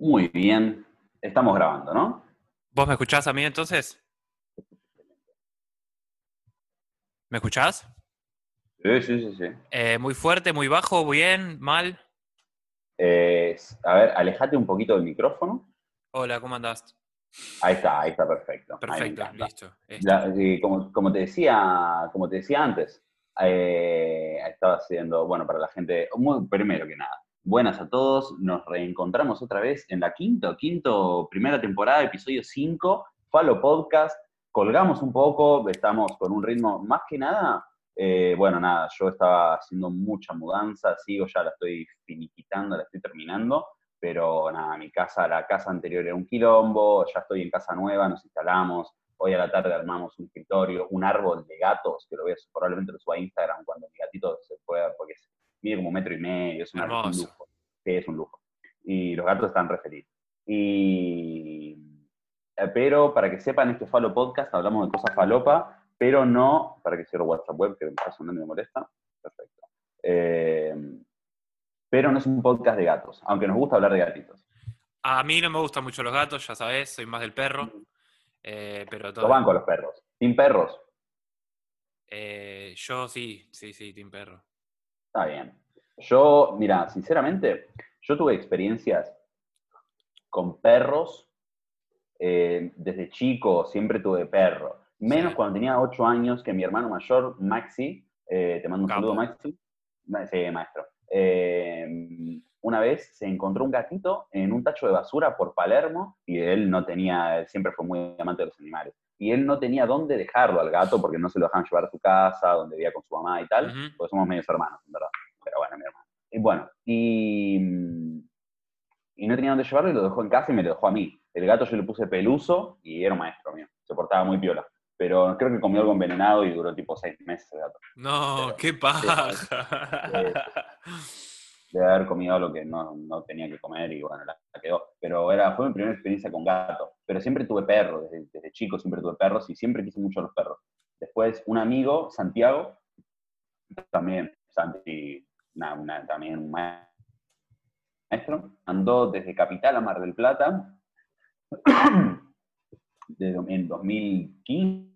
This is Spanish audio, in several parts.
Muy bien. Estamos grabando, ¿no? ¿Vos me escuchás a mí entonces? ¿Me escuchás? Sí, sí, sí, sí. Eh, muy fuerte, muy bajo, bien, mal. Eh, a ver, alejate un poquito del micrófono. Hola, ¿cómo andás? Ahí está, ahí está perfecto. Perfecto, listo. La- como, como te decía, como te decía antes, eh, estaba haciendo, bueno, para la gente, muy, primero que nada, buenas a todos, nos reencontramos otra vez en la quinta, quinto, primera temporada, episodio 5, Falo Podcast, colgamos un poco, estamos con un ritmo, más que nada, eh, bueno, nada, yo estaba haciendo mucha mudanza, sigo, ya la estoy finiquitando, la estoy terminando, pero nada, mi casa, la casa anterior era un quilombo, ya estoy en casa nueva, nos instalamos, Hoy a la tarde armamos un escritorio, un árbol de gatos, que lo voy a probablemente lo suba a Instagram cuando mi gatito se pueda, porque es- mide como un metro y medio, es una- un lujo. Sí, es un lujo. Y los gatos están re felices. Y, eh, pero para que sepan, este Falo Podcast hablamos de cosas falopa, pero no, para que cierro WhatsApp web, que me está sonando y me molesta. Perfecto. Eh, pero no es un podcast de gatos, aunque nos gusta hablar de gatitos. A mí no me gustan mucho los gatos, ya sabés, soy más del perro. eh, pero todo. Lo van con los perros. Sin perros, Eh, yo sí, sí, sí, Team Perro. Está bien. Yo, mira, sinceramente, yo tuve experiencias con perros. eh, desde chico siempre tuve perro. Menos Sí. cuando tenía 8 años, que mi hermano mayor, Maxi, eh, te mando un Capo. saludo, Maxi. Ma- Sí, maestro. Eh, una vez se encontró un gatito en un tacho de basura por Palermo y él no tenía, él siempre fue muy amante de los animales. Y él no tenía dónde dejarlo al gato porque no se lo dejaban llevar a su casa, donde vivía con su mamá y tal Ujú. porque somos medios hermanos, en verdad. Pero bueno, mi hermano. Y bueno, y, mm, y no tenía dónde llevarlo y lo dejó en casa y me lo dejó a mí. El gato yo le puse peluso y era un maestro mío. Se portaba muy piola. Pero creo que comió algo envenenado y duró tipo seis meses el gato. No, Pero- qué paja. Debe haber comido lo que no, no tenía que comer y bueno, la, la quedó. Pero era, fue mi primera experiencia con gato. Pero siempre tuve perros, desde, desde chico siempre tuve perros y siempre quise mucho los perros. Después un amigo, Santiago, también, Santi, una- una- también un maestro, andó desde Capital a Mar del Plata de, en 2015,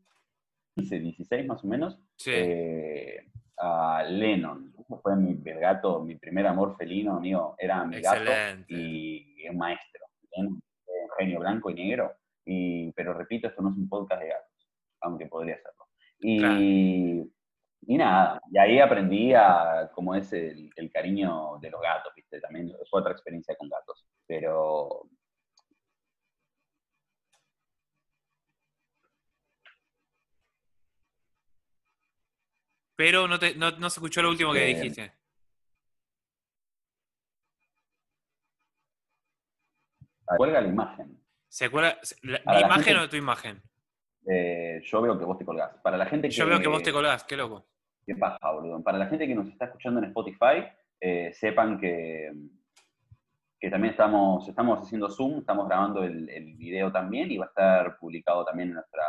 16 más o menos, Sí, eh, a Lennon. Fue mi el gato, mi primer amor felino, amigo, era mi gato excelente. y un maestro. Lennon, un genio blanco y negro. Y, pero repito, esto no es un podcast de gatos, aunque podría serlo. Y, Claro. y nada, y ahí aprendí a cómo es el, el cariño de los gatos, ¿viste? También fue otra experiencia con gatos. Pero Pero no, te, no, no se escuchó lo último que Eh, dijiste. cuelga la imagen. ¿Se acuerda? la- a ¿Mi la imagen gente- o tu imagen? Eh, yo veo que vos te colgás. Para la gente que, Yo veo que vos te colgás, qué loco. Qué paja, boludo. Para la gente que nos está escuchando en Spotify, eh, sepan que, que también estamos, estamos haciendo Zoom, estamos grabando el, el video también y va a estar publicado también en, nuestra,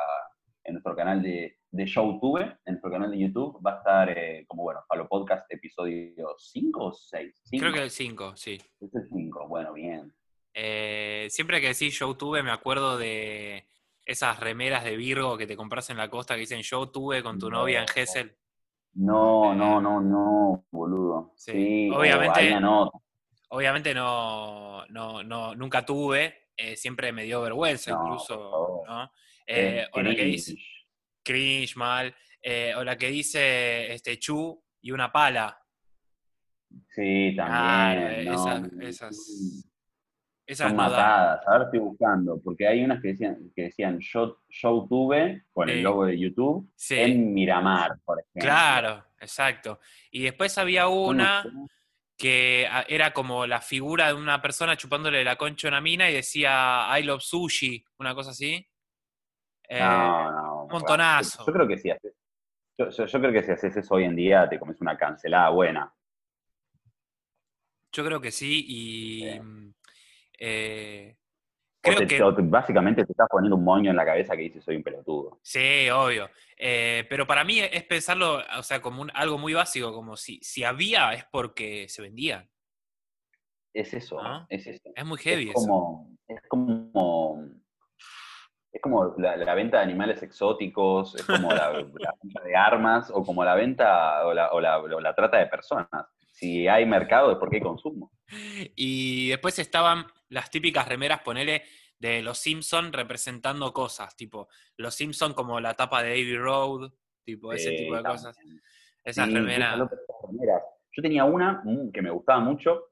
en nuestro canal de, de ShowTube, en nuestro canal de YouTube. Va a estar eh, como, bueno, Falo Podcast episodio 5 o 6. Creo que el 5, sí. Es el 5, bueno, bien. Eh, siempre que decís yo tuve, me acuerdo de esas remeras de Virgo que te compras en la costa que dicen yo tuve con tu No. novia en Gessel. No, no, no, no, boludo. Sí, Sí, o obviamente- nota. Obviamente no, no, no, nunca tuve, eh, siempre me dio vergüenza No, incluso. ¿no? Eh, o la que dice, cringe. mal, eh, o la que dice este chu y una pala. Sí, también. eh, no, esas- esas- Son no matadas, ahora estoy buscando, porque hay unas que decían, que decían yo, yo tuve con el logo de YouTube Sí, en Miramar, por ejemplo. claro, exacto. Y después había una que ah, era como la figura de una persona chupándole la concha a una mina y decía I love sushi, una cosa así. Eh, No, no. un montonazo. Yo, yo creo que si haces, yo, yo- yo creo que si haces eso hoy en día te comes una cancelada buena. Yo creo que sí y Sí. mm, eh, creo te- que te- básicamente te estás poniendo un moño en la cabeza que dice soy un pelotudo. sí, obvio. Eh, pero para mí es pensarlo, o sea, como un- algo muy básico, como si, si había es porque se vendían. Es eso, ¿No? es eso. Es muy heavy es eso. como, es como, es como la, la venta de animales exóticos, es como la, la venta de armas, o como la venta o la, o la- o la trata de personas. Si hay mercado es porque hay consumo. Y después estaban las típicas remeras, ponele, de los Simpson representando cosas, tipo, los Simpson como la tapa de Abbey Road, tipo, ese Eh, tipo de también. cosas. Esas Sí, remeras. Yo tenía una mm, que me gustaba mucho,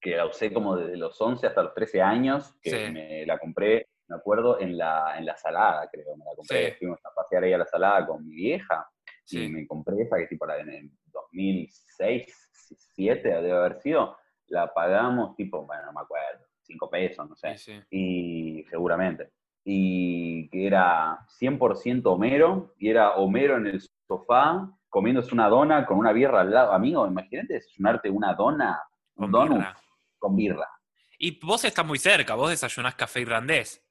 que la usé como desde los 11 hasta los 13 años, que Sí. me la compré, me acuerdo, en la, en la salada, creo. Me la compré, Sí. fuimos a pasear ahí a la salada con mi vieja, y Sí. me compré esa que tipo la en el 2006, 2007 debe haber sido. La pagamos tipo, bueno, no me acuerdo, 5 pesos, no sé sí. y seguramente. Y que era 100% Homero, y era Homero en el sofá comiéndose una dona con una birra al lado. Amigo, imagínate desayunarte una dona, un Con donut birra. con birra. Y vos estás muy cerca, vos desayunás café irlandés.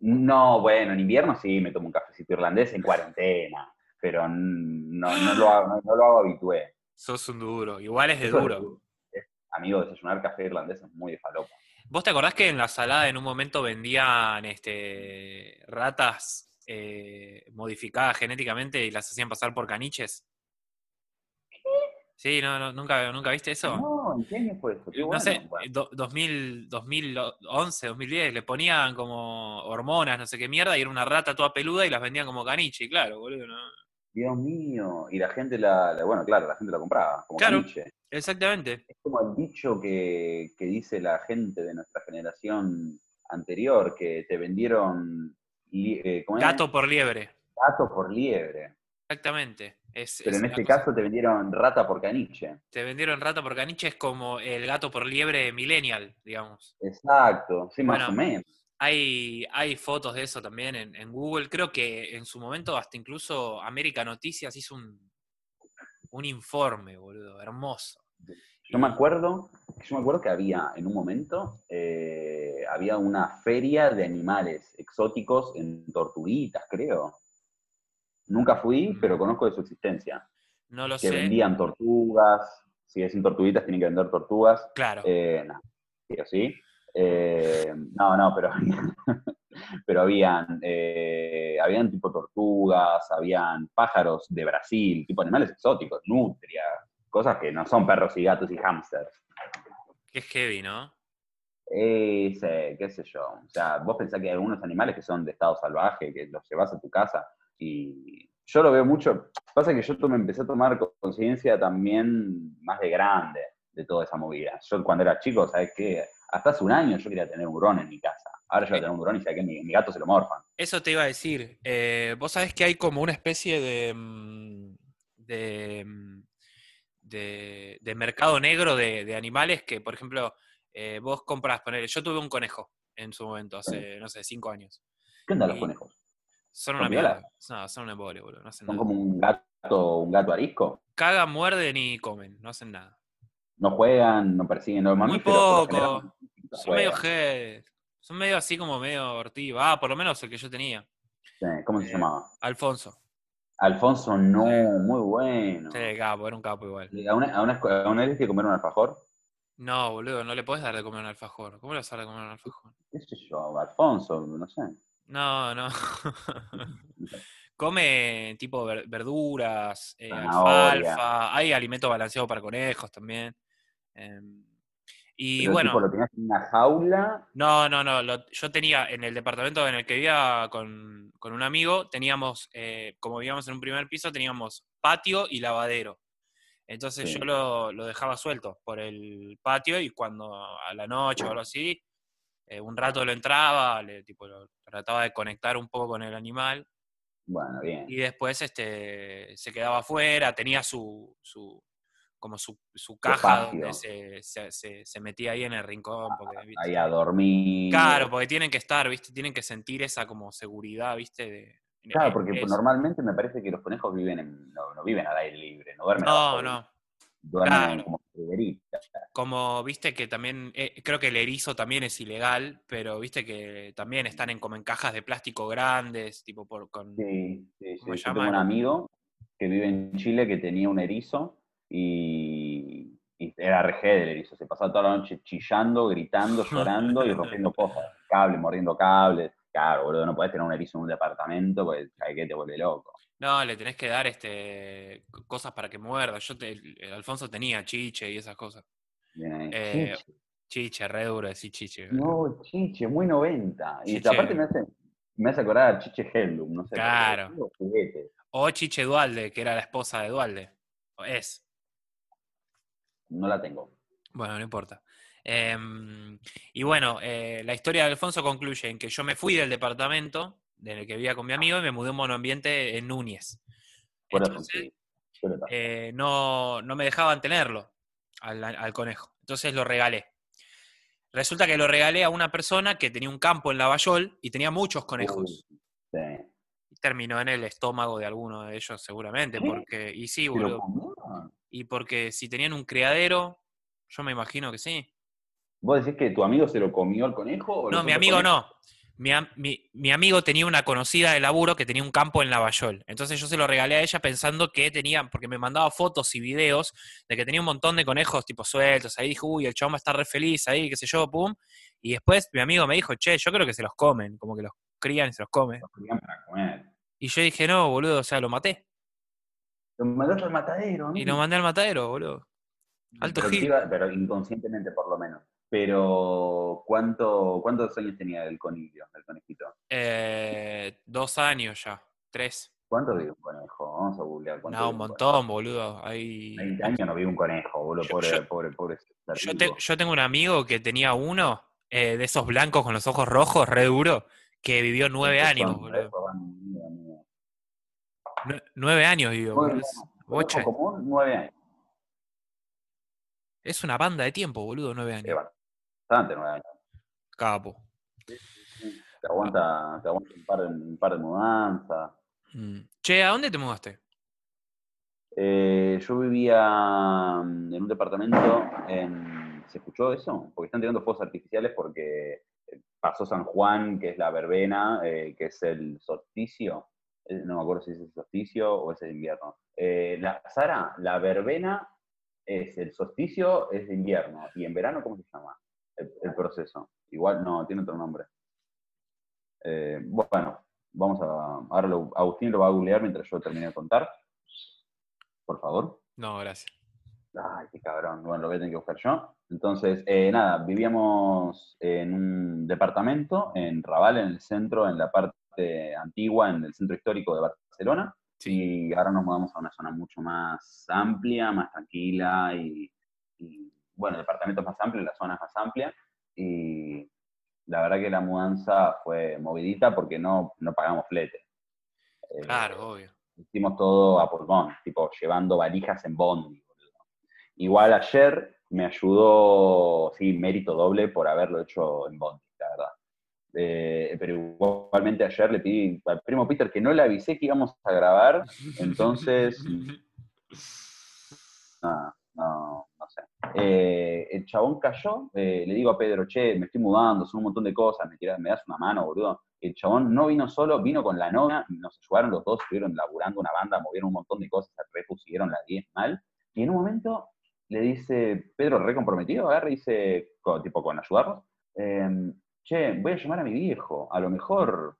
No, bueno, en invierno sí me tomo un cafecito irlandés en cuarentena, pero no, no lo, hago, no, lo hago habitué. Sos un duro. Igual es de Eso duro. es- amigo, desayunar café irlandés es muy de falopa. ¿Vos te acordás que en la salada en un momento vendían este, ratas eh, modificadas genéticamente y las hacían pasar por caniches? Sí, no, no, ¿nunca, ¿nunca viste eso? No, ¿en qué año fue esto? Qué no bueno. sé, Bueno, do- 2000, 2011, 2010, le ponían como hormonas, no sé qué mierda, y era una rata toda peluda y las vendían como caniche, y claro, boludo, ¿no? Dios mío. Y la gente la, la- bueno, claro, la gente la compraba, como Claro. caniche. Exactamente. Es como el dicho que, que dice la gente de nuestra generación anterior, que te vendieron eh. Gato por liebre. Gato por liebre. Exactamente. Es, Pero es en este cosa- caso te vendieron rata por caniche. Te vendieron rata por caniche, es como el gato por liebre millennial, digamos. Exacto, sí, más o menos. Hay, hay fotos de eso también en, en Google. Creo que en su momento hasta incluso América Noticias hizo un, un informe, boludo, hermoso. Yo me acuerdo, yo me acuerdo que había en un momento, eh, había una feria de animales exóticos en Tortuguitas, creo. Nunca fui, pero conozco de su existencia. No lo Que sé. vendían tortugas, si es en Tortuguitas tienen que vender tortugas. Claro. Eh, no, sí o sí. Eh, no, no, pero, pero habían, eh, habían tipo tortugas, habían pájaros de Brasil, tipo animales exóticos, nutria, cosas que no son perros y gatos y hámsters. Qué heavy, ¿no? Eh, sí, qué sé yo. O sea, vos pensás que hay algunos animales que son de estado salvaje, que los llevas a tu casa y yo lo veo mucho. Pasa que yo me empecé a tomar conciencia también más de grande de toda esa movida. Yo cuando era chico, ¿sabes qué? Hasta hace un año yo quería tener un hurón en mi casa. Ahora yo voy a tener un hurón y sé que mi, mi gato se lo morfan. Eso te iba a decir. eh, Vos sabés que hay como una especie de. mm, de. mm, de, de mercado negro de, de animales que, por ejemplo, eh, vos compras, poner. Yo tuve un conejo en su momento, hace, no sé, cinco años. ¿Qué onda los conejos? Son ¿Son una mierda. No, son un embole, boludo. No hacen ¿Son nada. como un gato, un gato arisco? Cagan, muerden y comen. No hacen nada. No juegan, no persiguen, no Muy poco. general, no Son medio. G. Son medio así como medio ortiva. Ah, por lo menos el que yo tenía. Sí, ¿Cómo se Eh, llamaba? Alfonso. Alfonso, no, Sí. muy bueno. Sí, capo, era un capo igual. ¿A una, a, una, a una vez que comer un alfajor? No, boludo, no le podés dar de comer un alfajor. ¿Cómo le vas a dar de comer un alfajor? ¿Qué sé yo? Alfonso, no sé. No, no. Come tipo ver- verduras, eh, alfalfa, hay alimento balanceado para conejos también. em, y Pero bueno, tipo lo tenías en una jaula. no, no, no. lo- yo tenía en el departamento en el que vivía con, con un amigo, teníamos, eh, como vivíamos en un primer piso, teníamos patio y lavadero. Entonces Sí. yo lo, lo dejaba suelto por el patio y cuando a la noche o algo así, eh, un rato lo entraba, le, tipo, lo trataba de conectar un poco con el animal Bueno, bien. y después este, se quedaba afuera, tenía su, su como su, su caja donde se, se- se- se metía ahí en el rincón. Porque, ¿viste? Ahí a dormir. Claro, porque tienen que estar, ¿viste? Tienen que sentir esa como seguridad, ¿viste? De, Claro, eh, porque eso. normalmente me parece que los conejos viven en, no, no viven al aire libre, no duermen No, no. Duermen claro. como. Como, viste que también, eh, creo que el erizo también es ilegal, pero viste que también están en como en cajas de plástico grandes, tipo por, con... Sí, sí, ¿Cómo sí. se Yo tengo un amigo que vive en Chile que tenía un erizo y, Y era RG del erizo, se pasaba toda la noche chillando, gritando, llorando y rompiendo cosas. Cables, mordiendo cables. Claro, boludo, no podés tener un erizo en un departamento porque sabes que te vuelve loco. No, le tenés que dar este cosas para que muerda. Yo te, el Alfonso tenía chiche y esas cosas. Bien. Eh, Chiche. Chiche, re duro decir chiche. No, Chiche, muy 90. Y aparte me hace, me hace acordar a Chiche Hellum, no sé. Claro. O Chiche Dualde, que era la esposa de Dualde. O es. No la tengo. Bueno, no importa. Em, y bueno, eh, la historia de Alfonso concluye en que yo me fui del departamento en el que vivía con mi amigo y me mudé a un monoambiente en Núñez. Entonces, sí. Eh, no, no me dejaban tenerlo al, al conejo. Entonces lo regalé. Resulta que lo regalé a una persona que tenía un campo en Lavallol y tenía muchos conejos. Sí. Y terminó en el estómago de alguno de ellos seguramente, porque, y sí, ¿Se lo boludo. Y porque si tenían un criadero, yo me imagino que sí. ¿Vos decís que tu amigo se lo comió al conejo? o No, mi amigo no. Mi, mi- mi amigo tenía una conocida de laburo que tenía un campo en Lavallol. Entonces yo se lo regalé a ella pensando que tenía, porque me mandaba fotos y videos de que tenía un montón de conejos tipo sueltos. Ahí dijo, uy, el chabón va a estar re feliz ahí, qué sé yo, pum. Y después mi amigo me dijo, che, yo creo que se los comen, como que los crían y se los comen. Los querían para comer. Y yo dije, no, boludo, o sea, lo maté. Lo mandaste al matadero, Y ¿no? lo mandé al matadero, boludo. Alto pero, iba- pero inconscientemente por lo menos. Pero, ¿cuánto, ¿cuántos años tenía el conillo, el conejito? Eh, dos años ya, tres. ¿Cuánto vive un conejo? Vamos a googlear. ¿cuánto No, un montón, boludo. Hay... 20 años no vive un conejo, boludo. Yo- Pobre, yo- pobre, pobre. Yo, te- yo tengo un amigo que tenía uno eh, de esos blancos con los ojos rojos, re duro, que vivió nueve años, son- boludo. Nueve años vivió, boludo. común, nueve años. Es una banda de tiempo, boludo, nueve años. Bastante, nueve años. Capo. Te aguanta, te aguanta un, par de, un par de mudanzas. Mm. Che, ¿a dónde te mudaste? Eh, yo vivía mm, en un departamento en... ¿Se escuchó eso? Porque están tirando fuegos artificiales porque eh, pasó San Juan, que es la verbena, eh, que es el solsticio. Eh, No me acuerdo si es el solsticio o es el invierno. Eh, la, Sara, la verbena es el solsticio, es de invierno. ¿Y en verano cómo se llama el, el proceso? Igual, no, tiene otro nombre. Eh, bueno, vamos a... Ahora lo- Agustín lo va a googlear mientras yo termine de contar. Por favor. No, gracias. Ay, qué cabrón. Bueno, lo voy a tener que buscar yo. Entonces, eh, nada, vivíamos en un departamento en Raval, en el centro, en la parte antigua, en el centro histórico de Barcelona. Y ahora nos mudamos a una zona mucho más amplia, más tranquila y, y, bueno, el departamento es más amplio, la zona es más amplia. Y la verdad que la mudanza fue movidita porque no, no pagamos flete. Eh, Claro, obvio. hicimos todo a pulmón, tipo llevando valijas en bondi. Igual ayer me ayudó, sí, mérito doble por haberlo hecho en bondi, la verdad. Eh, pero igualmente ayer le pedí al primo Peter que no le avisé que íbamos a grabar, entonces, no, no. Eh, el chabón cayó, eh, le digo a Pedro, che, me estoy mudando, son un montón de cosas, me, me das una mano, boludo. El chabón no vino solo, vino con la novia, nos ayudaron los dos, estuvieron laburando una banda, movieron un montón de cosas, repusieron las 10 mal. Y en un momento le dice, Pedro, re comprometido, agarra y dice, co- tipo con ayudarnos, em, che, voy a llamar a mi viejo, a lo mejor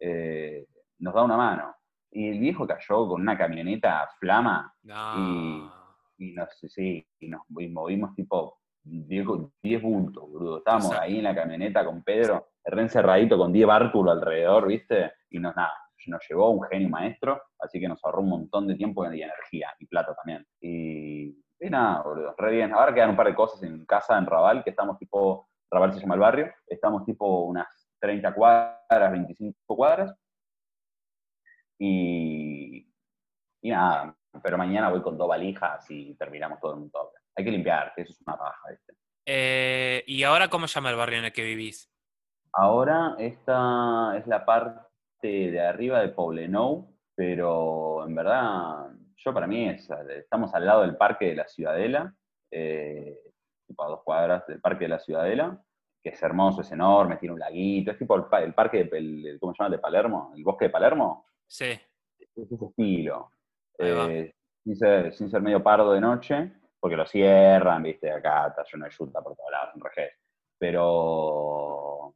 eh, nos da una mano. Y el viejo cayó con una camioneta flama No. Nos, sí, y nos y movimos tipo 10 10 bultos, boludo. Estábamos Exacto. ahí en la camioneta con Pedro, re encerradito con 10 bártulos alrededor, ¿viste? Y nos nada, nos llevó un genio maestro, así que nos ahorró un montón de tiempo y energía, y plata también. Y, y nada, boludo, re bien. Ahora quedan un par de cosas en casa, en Raval, que estamos tipo, Raval se llama el barrio, estamos tipo unas 30 cuadras, 25 cuadras. Y, y nada, pero mañana voy con dos valijas y terminamos todo en un toque. Hay que limpiar, que eso es una paja, ¿viste? Eh, ¿Y ahora cómo se llama el barrio en el que vivís? Ahora esta es la parte de arriba de Poblenou, pero en verdad, yo para mí es, estamos al lado del Parque de la Ciudadela, eh, tipo a dos cuadras del Parque de la Ciudadela, que es hermoso, es enorme, tiene un laguito, es tipo el, pa- el parque, de, el- el- ¿cómo se llama? De Palermo, el bosque de Palermo, Sí. es ese estilo. Eh, sin, ser, sin ser medio pardo de noche, porque lo cierran, viste, acá está lleno de yuta por todos lados, en Regés. Pero,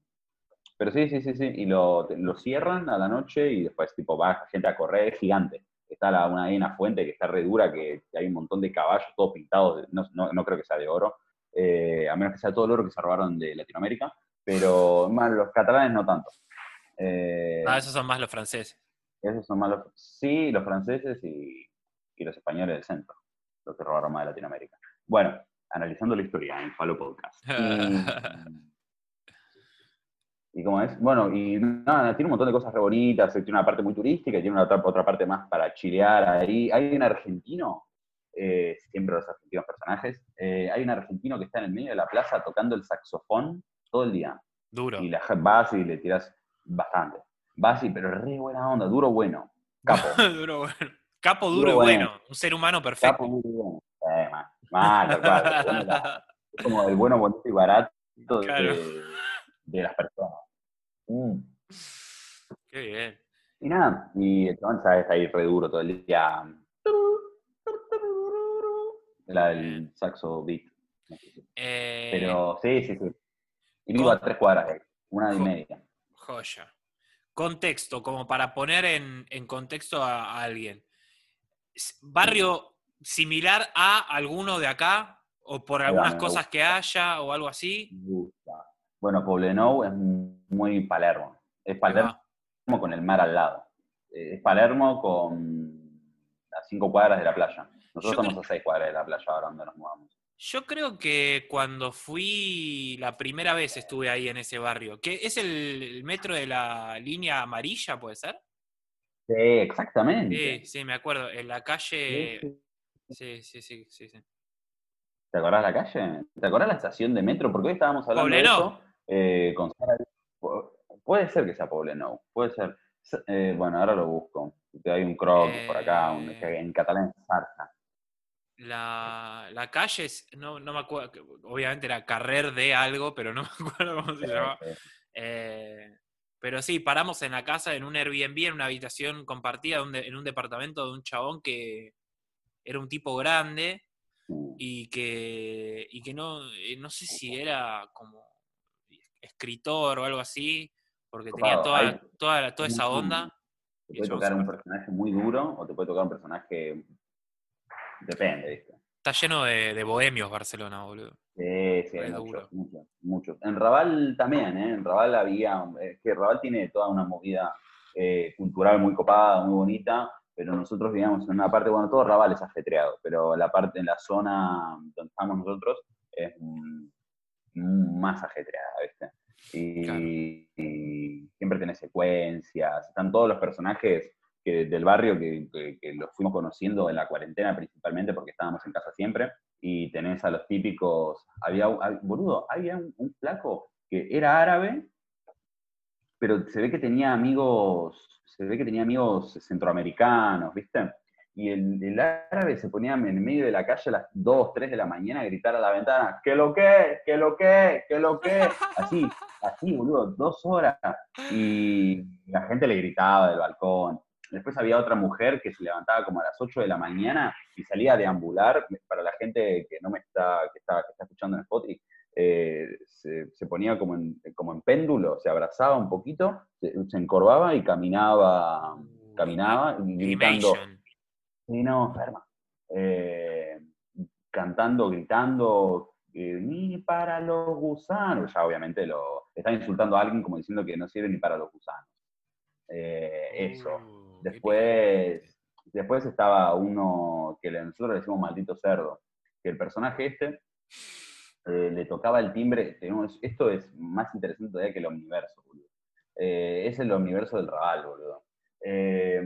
pero sí, sí, sí, sí, y lo, lo cierran a la noche y después tipo va gente a correr, es gigante. Está la, una, hay una fuente que está re dura, que, hay un montón de caballos todos pintados, no, no, no creo que sea de oro, eh, a menos que sea todo el oro que se robaron de Latinoamérica, pero más los catalanes no tanto. Eh, ah, esos son más los franceses. Esos son más los, sí, los franceses y, y los españoles del centro, los que robaron más de Latinoamérica. Bueno, analizando la historia en Falo Podcast. Y, cómo es, bueno, y nada, tiene un montón de cosas re bonitas, tiene una parte muy turística y tiene una otra, otra parte más para chilear ahí. Hay un argentino, eh, siempre los argentinos personajes, eh, hay un argentino que está en el medio de la plaza tocando el saxofón todo el día. Duro. Y la vas y le tiras bastante. Vas y, pero re buena onda, duro bueno. Capo. duro bueno. Capo duro, y bueno. Un ser humano perfecto. Capo duro y bueno. Eh, Mal, es como el bueno, bonito y barato de, las personas. Mm. Qué bien. Y nada, y el chabón está ahí re duro todo el día. La del saxo beat. Eh, Pero sí, sí, sí. Y vivo a tres cuadras, una y media. Joya. Contexto, como para poner en, en contexto a, alguien. Barrio similar a alguno de acá, o por algunas cosas que haya, o algo así. Bueno, Poblenou es muy Palermo. Es Palermo con el mar al lado. Eh, es Palermo con a cinco cuadras de la playa. Nosotros estamos a seis cuadras de la playa ahora donde nos mudamos. Yo creo que cuando fui la primera vez estuve ahí en ese barrio, que es el, metro de la línea amarilla, ¿puede ser? Sí, exactamente. Sí, sí, me acuerdo. En la calle Sí, sí, sí, sí, sí. ¿Te acordás la calle? ¿Te acordás la estación de metro? Porque hoy estábamos hablando de eso. Eh, puede ser que sea Pobleno, puede ser. Eh, bueno, ahora lo busco. Hay un croc por acá, un, eh. en catalán Zarza. La, la, calle, es, no, no me acuerdo, obviamente era Carrer de algo, pero no me acuerdo cómo se llama. pero sí, paramos en la casa, en un Airbnb, en una habitación compartida, en un departamento de un chabón que, era un tipo grande uh. y que, y que no, eh, no sé si era como escritor o algo así, porque tenía toda, toda, toda esa onda. Te puede tocar un personaje muy duro o te puede tocar un personaje. Depende, Está lleno de, bohemios Barcelona, boludo. Sí, sí, muchos, muchos, muchos, En Raval también, ¿eh? En Raval había. Es que Raval tiene toda una movida eh, cultural muy copada, muy bonita, pero nosotros vivíamos en una parte, bueno, todo Raval es ajetreado, pero la parte, en la zona donde estamos nosotros es más ajetreada, ¿viste? Y, siempre tiene secuencias, están todos los personajes del barrio que, los fuimos conociendo en la cuarentena principalmente porque estábamos en casa siempre, y tenés a los típicos, había, boludo, había un, un flaco que era árabe, pero se ve que tenía amigos se ve que tenía amigos centroamericanos, ¿viste? Y el, árabe se ponía en medio de la calle a las 2, 3 de la mañana a gritar a la ventana, ¿qué lo que? ¿Qué lo que? ¿Qué lo que? Así, así, boludo, dos horas. Y la gente le gritaba del balcón. Después había otra mujer que se levantaba como a las 8 de la mañana y salía a deambular, para la gente que no me está, que está, que está escuchando en Spotify, eh, se, ponía como en, como en péndulo, se abrazaba un poquito, se, encorvaba y caminaba, caminaba gritando. Sí, no, enferma. Eh, cantando, gritando, eh, ni para los gusanos. Ya obviamente lo está insultando a alguien como diciendo que no sirve ni para los gusanos. eso. Después, después estaba uno que nosotros le decimos maldito cerdo, que el personaje este eh, le tocaba el timbre. esto es más interesante todavía que el universo, boludo. Eh, es el universo del Raval, boludo. Eh,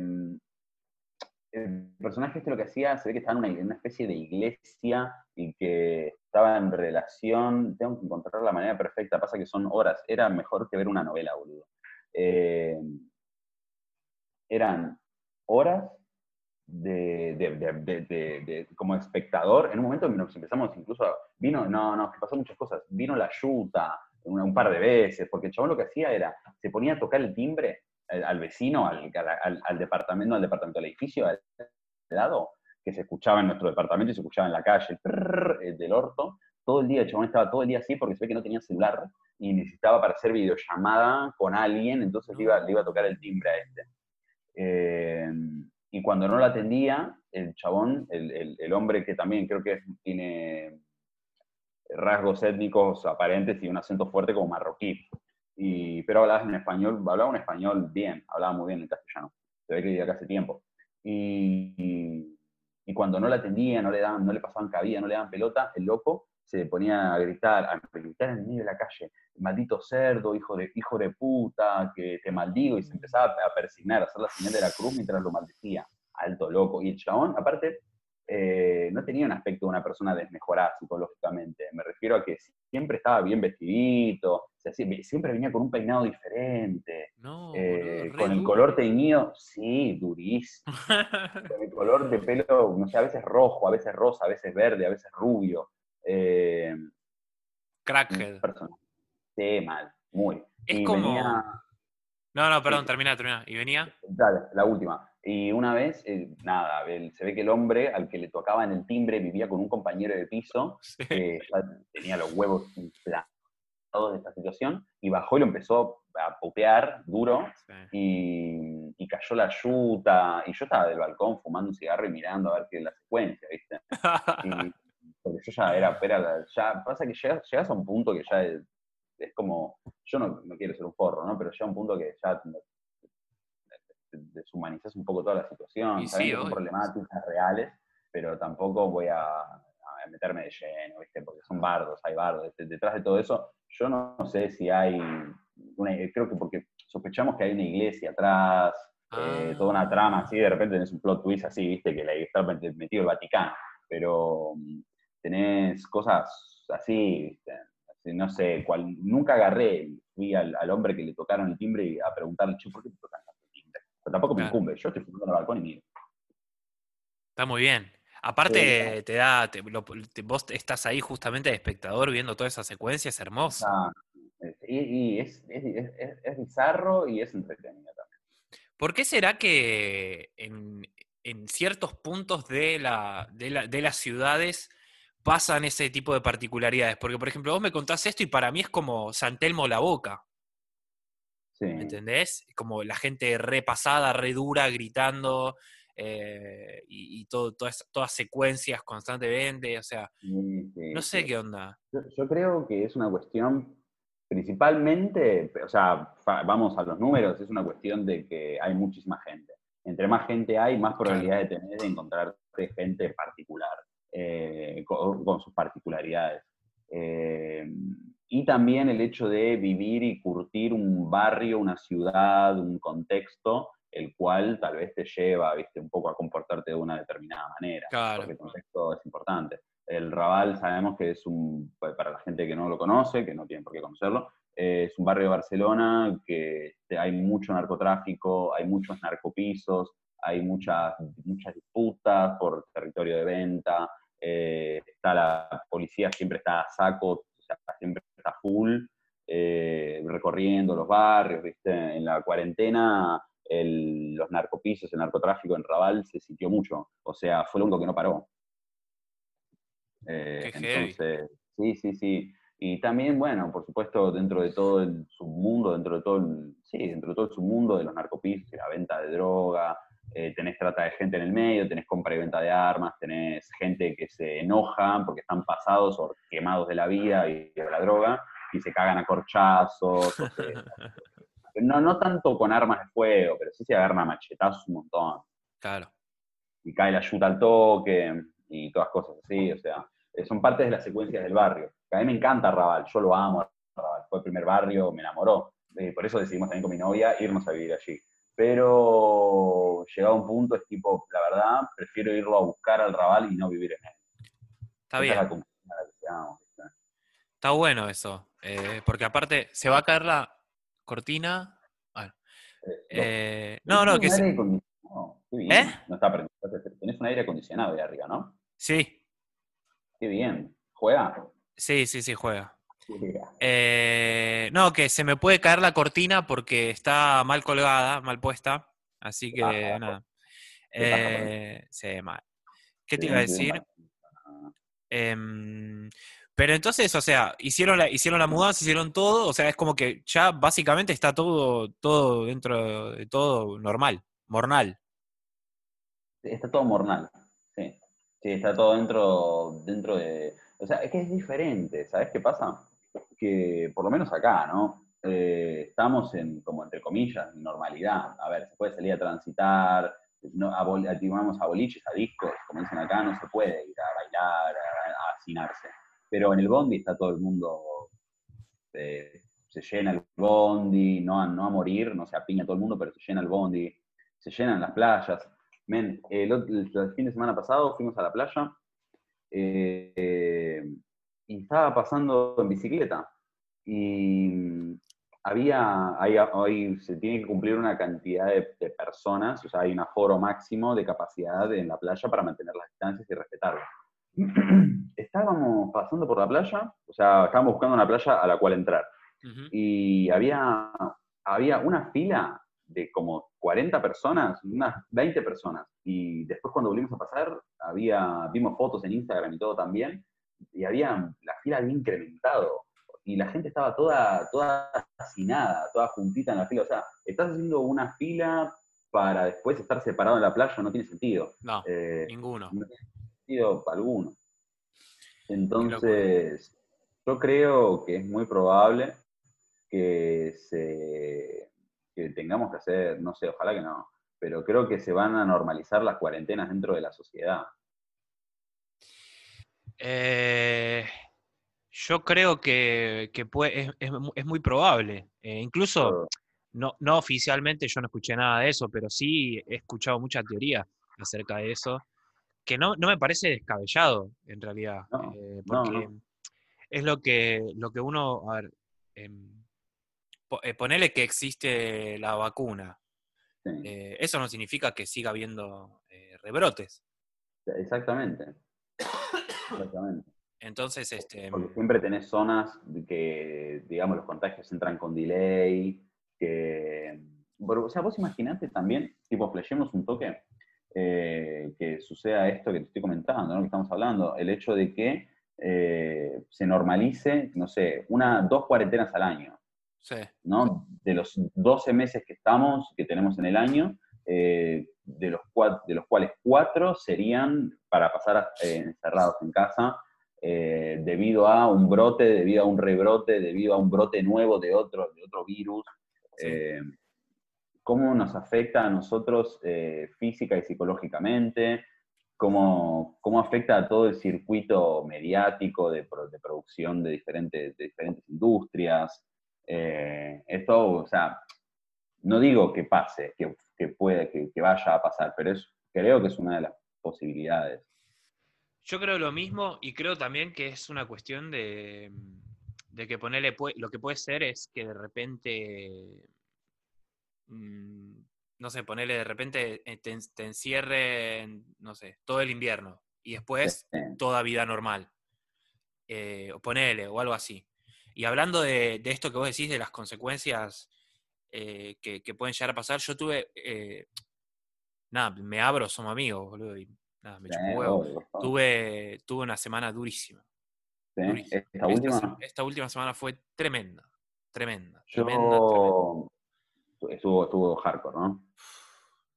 el personaje este lo que hacía, se ve que estaba en una, especie de iglesia y que estaba en relación, tengo que encontrar la manera perfecta, pasa que son horas, era mejor que ver una novela, boludo. Eran horas de, como espectador, en un momento empezamos incluso, vino, no, no, que pasó muchas cosas, vino la yuta un, par de veces, porque el chabón lo que hacía era, se ponía a tocar el timbre al, vecino, al, al, departamento, al departamento del edificio, al lado, que se escuchaba en nuestro departamento y se escuchaba en la calle, el eh, del orto. Todo el día el chabón estaba todo el día así porque se ve que no tenía celular y necesitaba para hacer videollamada con alguien, entonces le iba, le iba a tocar el timbre a este. Eh, y cuando no lo atendía, el chabón, el, el- el hombre que también creo que tiene rasgos étnicos aparentes y un acento fuerte como marroquí. Y, pero hablaba en español, hablaba un español bien, hablaba muy bien el castellano. Se ve que vivía acá hace tiempo. Y, y- y cuando no la atendía, no le, daban, no le pasaban cabida, no le daban pelota, el loco se ponía a gritar, a gritar en el medio de la calle, maldito cerdo, hijo de, hijo de puta, que te maldigo, y se empezaba a persignar, a hacer la señal de la cruz mientras lo maldecía. Alto loco. Y el chabón, aparte, eh, no tenía un aspecto de una persona desmejorada psicológicamente. Me refiero a que siempre estaba bien vestidito, o sea, sie- siempre venía con un peinado diferente, No, eh, boludo, con el color teñido, sí, durísimo. Con el color de pelo, no sé, a veces rojo, a veces rosa, a veces verde, a veces rubio. Eh, Crackhead. persona. Sí, mal, muy. Es Y como- venía- No, no, perdón, termina, termina. ¿Y venía? Dale, la última. Y una vez, eh, nada, el- se ve que el hombre al que le tocaba en el timbre vivía con un compañero de piso Sí. que tenía los huevos inflados de esta situación y bajó y lo empezó a putear duro Sí. y, y cayó la yuta y yo estaba del balcón fumando un cigarro y mirando a ver qué es la secuencia, ¿viste? Y, porque yo ya era, era la- ya pasa que llegas, llegas a un punto que ya es, es como, yo no, no quiero ser un forro, ¿no? Pero llega a un punto que ya deshumanizas un poco toda la situación, Y sí, son problemáticas reales, pero tampoco voy a, a meterme de lleno, ¿viste? Porque son bardos, hay bardos. Det- Detrás de todo eso, yo no sé si hay, una, creo que porque sospechamos que hay una iglesia atrás, eh, Ah. toda una trama así, de repente tenés un plot twist así, viste, que le está met- metido el Vaticano, pero tenés cosas así, así, no sé, cual, nunca agarré, fui al, al hombre que le tocaron el timbre y a preguntarle, che, ¿por qué te tocan tanto el timbre? Pero tampoco me incumbe, yo estoy fumando en el balcón y miro. Está muy bien. Aparte, te da, te- lo- te- vos estás ahí justamente de espectador viendo toda esa secuencia, es hermoso. Ah, y, y es, es, es- es- es bizarro y es entretenido también. ¿Por qué será que en, en ciertos puntos de, la, de, la- de las ciudades pasan ese tipo de particularidades? Porque, por ejemplo, vos me contás esto y para mí es como San Telmo la boca, Sí. ¿me entendés? Como la gente repasada, re dura, gritando, eh, y, y todo, todas, todas secuencias constantemente, o sea, Sí, sí, no sé qué onda. Yo, yo creo que es una cuestión, principalmente, o sea, vamos a los números, es una cuestión de que hay muchísima gente. Entre más gente hay, más probabilidad de tener de encontrarte gente particular, eh, con, con sus particularidades. Eh, y también el hecho de vivir y curtir un barrio, una ciudad, un contexto, el cual tal vez te lleva, viste, un poco a comportarte de una determinada manera. Claro. Porque el contexto es importante. El Raval sabemos que es un, para la gente que no lo conoce, que no tiene por qué conocerlo, eh, es un barrio de Barcelona que hay mucho narcotráfico, hay muchos narcopisos, hay muchas, muchas disputas por territorio de venta, eh, está la policía siempre está a saco, o sea, siempre está full, eh, recorriendo los barrios, ¿viste? En la cuarentena el- los narcopisos, el narcotráfico en Raval se sitió mucho, o sea, fue lo único que no paró. Eh, entonces, sí, sí, sí. Y también, bueno, por supuesto, dentro de todo el submundo, dentro de todo el, sí, dentro de todo el submundo de los narcopisos y la venta de droga, eh, tenés trata de gente en el medio, tenés compra y venta de armas, tenés gente que se enoja porque están pasados o quemados de la vida y de la droga y se cagan a corchazos. o se- no, no tanto con armas de fuego, pero sí se agarran a machetazos un montón Claro. y cae la ayuda al toque y todas cosas así, o sea, son partes de las secuencias del barrio. A mí me encanta Raval, yo lo amo, Raval, fue el primer barrio, me enamoró. Eh, por eso decidimos también con mi novia irnos a vivir allí. Pero llegado a un punto es tipo, la verdad, prefiero irlo a buscar al Raval y no vivir en él. Está bien. Está bueno eso. eh, porque aparte, se va a caer la cortina. Bueno, Eh, eh, ¿tenés no, no, que se-? Qué bien. ¿Eh? No está prendido. Tenés un aire acondicionado ahí arriba, ¿no? Sí, Qué bien. ¿Juega? sí, sí, sí, juega. Juega. Eh, no, que se me puede caer la cortina porque está mal colgada, mal puesta. Así que nada. Eh, sí, mal. ¿Qué te iba a decir? Em, pero entonces, o sea, hicieron la, hicieron la mudanza, hicieron todo, o sea, es como que ya básicamente está todo, todo dentro de todo normal, mornal. Está todo mornal, sí. Sí, está todo dentro, dentro de. O sea, es que es diferente, ¿sabes qué pasa? Que por lo menos acá, ¿no? Eh, estamos en, como entre comillas, normalidad. A ver, se puede salir a transitar, no, a, a boliches, a discos, como dicen acá, no se puede ir a bailar, a, hacinarse. Pero en el bondi está todo el mundo, eh, se llena el bondi, no a, no a morir, no se apiña todo el mundo, pero se llena el bondi, se llenan las playas. Men, el, fin de semana pasado fuimos a la playa eh, y estaba pasando en bicicleta. Y había, hoy se tiene que cumplir una cantidad de, personas, o sea, hay un aforo máximo de capacidad en la playa para mantener las distancias y respetarlas. Estábamos pasando por la playa, o sea, estábamos buscando una playa a la cual entrar. Y había, había una fila de como 40 personas, unas 20 personas. Y después cuando volvimos a pasar, había, vimos fotos en Instagram y todo también, y había, la fila había incrementado y la gente estaba toda, toda hacinada, toda juntita en la fila. O sea, estás haciendo una fila para después estar separado en la playa, no tiene sentido. No, eh, ninguno. No tiene sentido alguno. Entonces, yo creo que es muy probable que, se, que tengamos que hacer, no sé, ojalá que no, pero creo que se van a normalizar las cuarentenas dentro de la sociedad. Eh, yo creo que, es, muy probable. Eh, incluso, no, no oficialmente yo no escuché nada de eso, pero sí he escuchado mucha teoría acerca de eso, que no, me parece descabellado en realidad. Eh, porque es lo que, lo que uno, a ver, em, eh, ponele que existe la vacuna. eso no significa que siga habiendo rebrotes. Exactamente. Exactamente. Entonces, este... Porque siempre tenés zonas que, digamos, los contagios entran con delay, que... o sea, vos imaginate también, tipo, flashemos un toque, eh, que suceda esto que te estoy comentando, ¿no? que estamos hablando, el hecho de que eh, se normalice, no sé, una, dos cuarentenas al año. Sí. ¿no? De los 12 meses que estamos, que tenemos en el año, eh, de, los de los cuales cuatro serían para pasar encerrados en casa eh, debido a un brote, debido a un rebrote, debido a un brote nuevo de otro, de otro virus. Eh, ¿Cómo nos afecta a nosotros eh, física y psicológicamente? Cómo, cómo, afecta a todo el circuito mediático de, producción de diferentes, de diferentes industrias. esto, o sea, no digo que pase, que, que puede, que, que, vaya a pasar, pero es, creo que es una de las posibilidades. Yo creo lo mismo y creo también que es una cuestión de, que ponerle, lo que puede ser es que de repente, mm, no sé, ponerle de repente eh, te, encierre, no sé, todo el invierno y después toda vida normal. Eh, o ponele, o algo así. Y hablando de, esto que vos decís, de las consecuencias eh, que, pueden llegar a pasar, yo tuve, nada, me abro, somos amigos, boludo, y Nada, me huevo. Tuve, tuve una semana durísima. ¿Esta, última? Esta, última semana fue tremenda. Tremenda. Yo... Estuvo, estuvo hardcore, ¿no?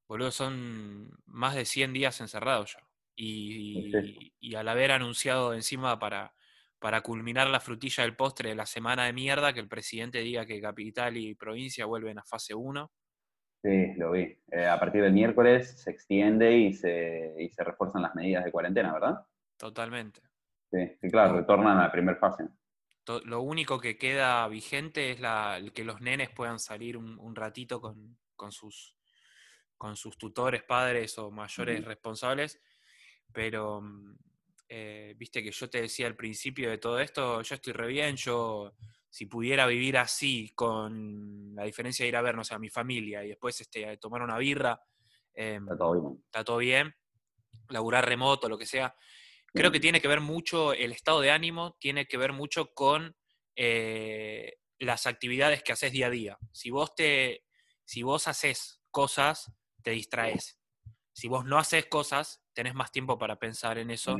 Boludo, son más de 100 días encerrados ya. Y, y, al haber anunciado encima para, para culminar la frutilla del postre de la semana de mierda, que el presidente diga que capital y provincia vuelven a fase 1. Sí, lo vi. Eh, a partir del miércoles se extiende y se, y se refuerzan las medidas de cuarentena, ¿verdad? Totalmente. Sí, claro, retornan a la primera fase. Lo único que queda vigente es la, que los nenes puedan salir un, ratito con, sus, con sus tutores, padres o mayores responsables, pero mm, eh, viste que yo te decía al principio de todo esto, yo estoy re bien, yo si pudiera vivir así, con la diferencia de ir a vernos a mi familia y después este, tomar una birra, em, está, todo bien. laburar remoto, lo que sea, creo que tiene que ver mucho, el estado de ánimo tiene que ver mucho con eh, las actividades que haces día a día. Si vos, te, si vos haces cosas, te distraes. Si vos no haces cosas, tenés más tiempo para pensar en eso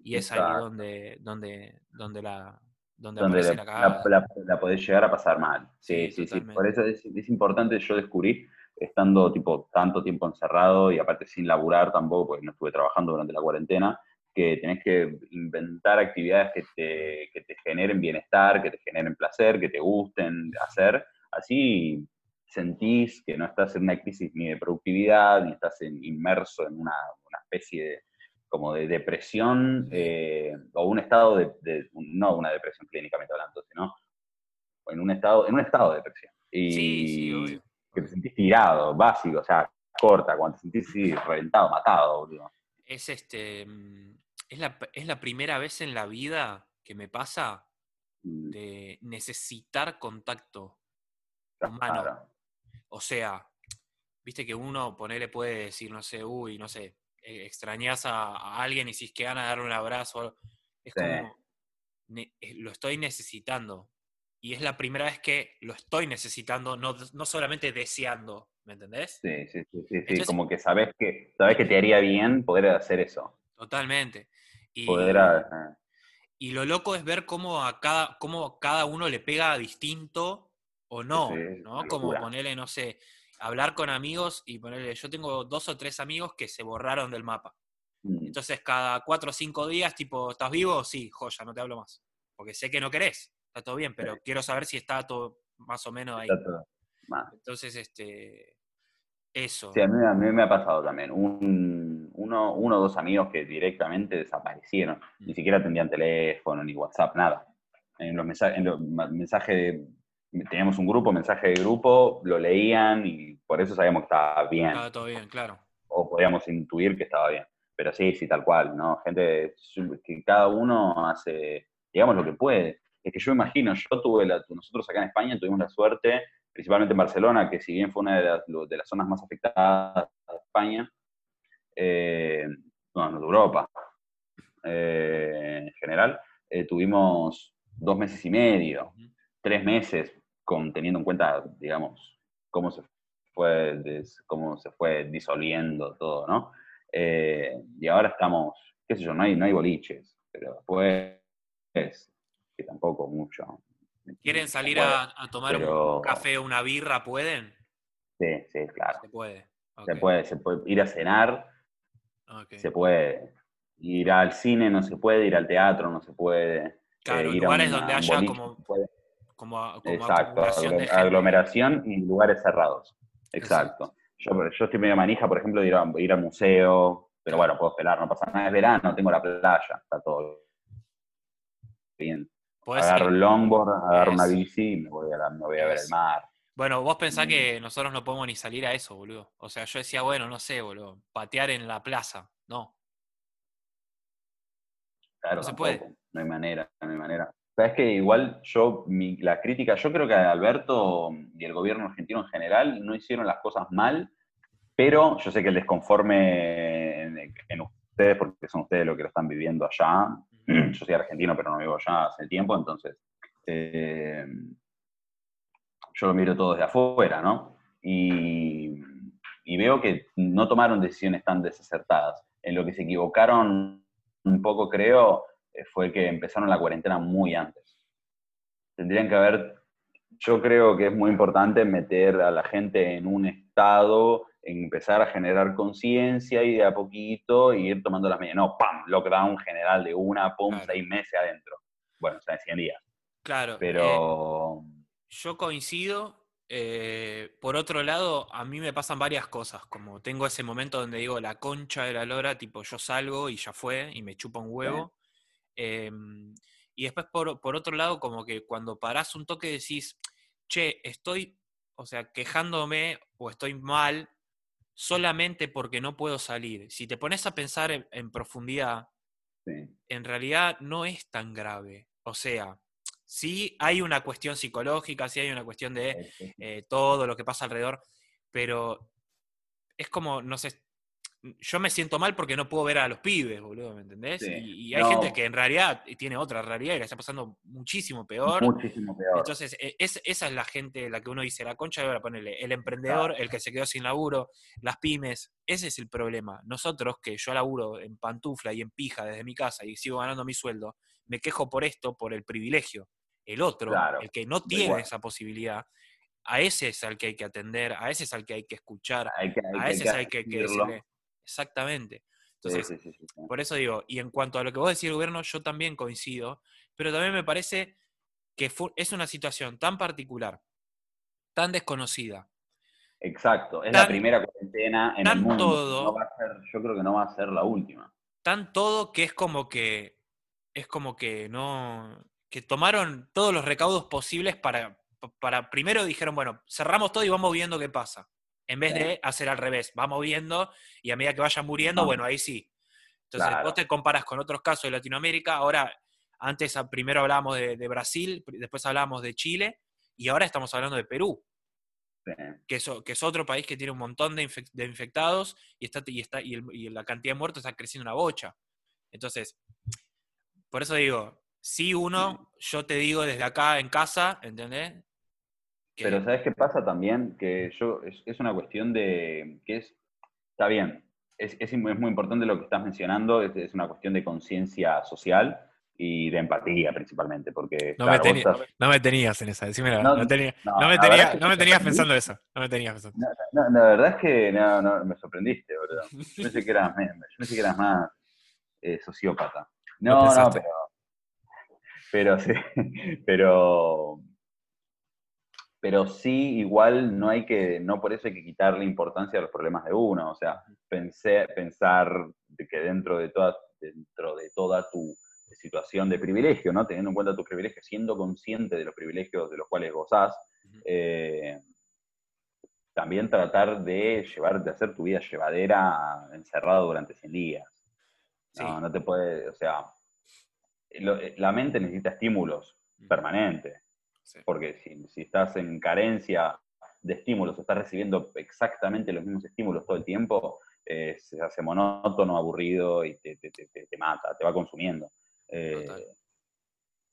y es ahí donde, donde, donde la donde, la, la cagada. la- la- la podés llegar a pasar mal. Sí, Sí, sí. Por eso es, es importante, yo descubrí, estando tipo tanto tiempo encerrado y aparte sin laburar tampoco, porque no estuve trabajando durante la cuarentena, que tenés que inventar actividades que te, que te generen bienestar, que te generen placer, que te gusten hacer. Así sentís que no estás en una crisis ni de productividad, ni estás en- inmerso en una, una especie de como de depresión eh, o un estado de, de- no una depresión clínicamente hablando, sino en un estado, en un estado de depresión. Y Sí, sí, obvio. que te sentís tirado, básico, o sea, corta, cuando te sentís reventado, matado, boludo. Es este. mm, Es la, es la primera vez en la vida que me pasa Mm, de necesitar contacto humano. claro. O sea, viste que uno, ponele, puede decir, no sé, uy, no sé, extrañas a, a alguien y si es que van a darle un abrazo. Es Sí. como, ne- eh, lo estoy necesitando. Y es la primera vez que lo estoy necesitando, no, no solamente deseando, ¿me entendés? Sí, sí, sí, sí, Entonces- como que sabes que, sabés que te haría bien poder hacer eso. Totalmente. Y, Poder y lo loco es ver cómo a cada, cómo cada uno le pega distinto o no, Sí, ¿no? Como ponerle, no sé, hablar con amigos y ponerle, yo tengo dos o tres amigos que se borraron del mapa. mm, Entonces, cada cuatro o cinco días, tipo, ¿estás vivo? Sí, joya, no te hablo más. Porque sé que no querés, está todo bien, pero quiero saber si está todo más o menos ahí. Entonces, este, eso. Sí, a mí, a mí me ha pasado también. Un, uno, uno o dos amigos que directamente desaparecieron. Ni siquiera atendían teléfono, ni WhatsApp, nada. En los mensajes, en los mensajes de- teníamos un grupo, mensaje de grupo, lo leían y por eso sabíamos que estaba bien. Estaba todo bien, claro. O podíamos intuir que estaba bien. Pero sí, sí, tal cual, ¿no? Gente que cada uno hace, digamos, lo que puede. Es que yo imagino, yo tuve la, nosotros acá en España tuvimos la suerte, principalmente en Barcelona, que si bien fue una de las, de las zonas más afectadas de España, eh, bueno, de Europa, eh, en general, eh, tuvimos dos meses y medio, tres meses, con, teniendo en cuenta, digamos, cómo se fue, des- cómo se fue disolviendo todo, ¿no? Eh, y ahora estamos, qué sé yo, no hay, no hay boliches, pero después, que tampoco mucho. ¿Quieren salir puede. a, a tomar un- pero- un café o una birra? ¿Pueden? Sí, sí, claro. Se puede. Se puede, se puede ir a cenar, se puede. Ir al cine no se puede, ir al teatro no se puede. Claro, eh, ir a lugares una- donde haya boliche como, no. Como, Exacto, aglomeración y lugares cerrados. Exacto. Yo, yo estoy medio manija, por ejemplo, de ir, a- ir al museo, pero bueno, puedo esperar, no pasa nada. Es verano, tengo la playa, está todo bien. Agarro el longboard, agarro una bici y me voy a, la- me voy a ver el mar. Bueno, vos pensás Mm. que nosotros no podemos ni salir a eso, boludo. O sea, yo decía, bueno, no sé, boludo, patear en la plaza. No. Claro, No se tampoco. puede. No hay manera, no hay manera. Sabes que igual yo, mi- la crítica, yo creo que Alberto y el gobierno argentino en general no hicieron las cosas mal, pero yo sé que el desconforme en, en ustedes, porque son ustedes los que lo están viviendo allá, yo soy argentino, pero no vivo allá hace tiempo, entonces eh, yo lo miro todo desde afuera, ¿no? Y, y veo que no tomaron decisiones tan desacertadas. En lo que se equivocaron un poco, creo, fue que empezaron la cuarentena muy antes. Tendrían que haber, yo creo que es muy importante meter a la gente en un estado, empezar a generar conciencia y de a poquito ir tomando las medidas. No, ¡pam! Lockdown general de una, pum, Claro. seis meses adentro. Bueno, o sea, 100 días. Claro. eh, Pero... Yo coincido. eh, por otro lado, a mí me pasan varias cosas, como tengo ese momento donde digo la concha de la lora, tipo yo salgo y ya fue, y me chupa un huevo. Em, y después, por, por otro lado, como que cuando parás un toque decís, che, estoy, o sea, quejándome o estoy mal solamente porque no puedo salir. Si te pones a pensar en- en profundidad, sí. en realidad no es tan grave. O sea, sí hay una cuestión psicológica, sí hay una cuestión de eh, todo lo que pasa alrededor, pero es como, no sé, yo me siento mal porque no puedo ver a los pibes, boludo, ¿me entendés? Sí, y, y hay no. gente que en realidad tiene otra realidad y la está pasando muchísimo peor. Muchísimo peor. Entonces, e- es, esa es la gente la que uno dice, la concha de ahora ponerle el emprendedor, el que se quedó sin laburo, las pymes, ese es el problema. Nosotros, que yo laburo en pantufla y en pija desde mi casa y sigo ganando mi sueldo, me quejo por esto, por el privilegio. El otro, Claro, el que no tiene igual. esa posibilidad, a ese es al que hay que atender, a ese es al que hay que escuchar, hay que, hay a ese es al que hay que decirle. Exactamente. Entonces, sí, sí, sí, sí. por eso digo, y en cuanto a lo que vos decís, gobierno, yo también coincido, pero también me parece que es una situación tan particular, tan desconocida, Exacto, es Tan- la primera cuarentena en el mundo. todo- No va a ser, yo creo que no va a ser la última. tan todo que es como que es como que no que tomaron todos los recaudos posibles para para primero dijeron bueno cerramos todo y vamos viendo qué pasa en vez de hacer al revés vamos viendo y a medida que vayan muriendo bueno ahí sí entonces Claro. vos te comparas con otros casos de Latinoamérica ahora antes primero hablábamos de, de Brasil después hablábamos de Chile y ahora estamos hablando de Perú Sí. que es, o- que es otro país que tiene un montón de, infec- de infectados y, está, y, está, y, el- y la cantidad de muertos está creciendo una bocha. Entonces, por eso digo, si uno, yo te digo desde acá en casa, ¿entendés? Pero ¿sabes qué pasa también? Que yo, es, es una cuestión de, que es, está bien, es, es, muy importante lo que estás mencionando, es, es una cuestión de conciencia social y de empatía principalmente, porque No claro, me tenía- estás- no me tenías en esa, decime la No, no, tenía- no, me, la tenía- verdad es que no me te tenías pensando eso, no me tenías pensando. No, la verdad es que no, no, me sorprendiste, boludo. Yo pensé que eras, pensé que eras más eh, sociópata. No, no, pero. Pero sí. Pero. Pero sí, igual no hay que. No por eso hay que quitarle importancia a los problemas de uno. O sea, pensé, pensar de que dentro de toda, dentro de toda tu situación de privilegio, ¿no? Teniendo en cuenta tus privilegios, siendo consciente de los privilegios de los cuales gozás, eh, también tratar de llevar, de hacer tu vida llevadera encerrado durante 100 días. Sí. No, no te puede, o sea, lo- la mente necesita estímulos permanentes, Sí. porque si, si estás en carencia de estímulos, estás recibiendo exactamente los mismos estímulos todo el tiempo, eh, se hace monótono, aburrido y te, te- te- mata, te va consumiendo. Eh,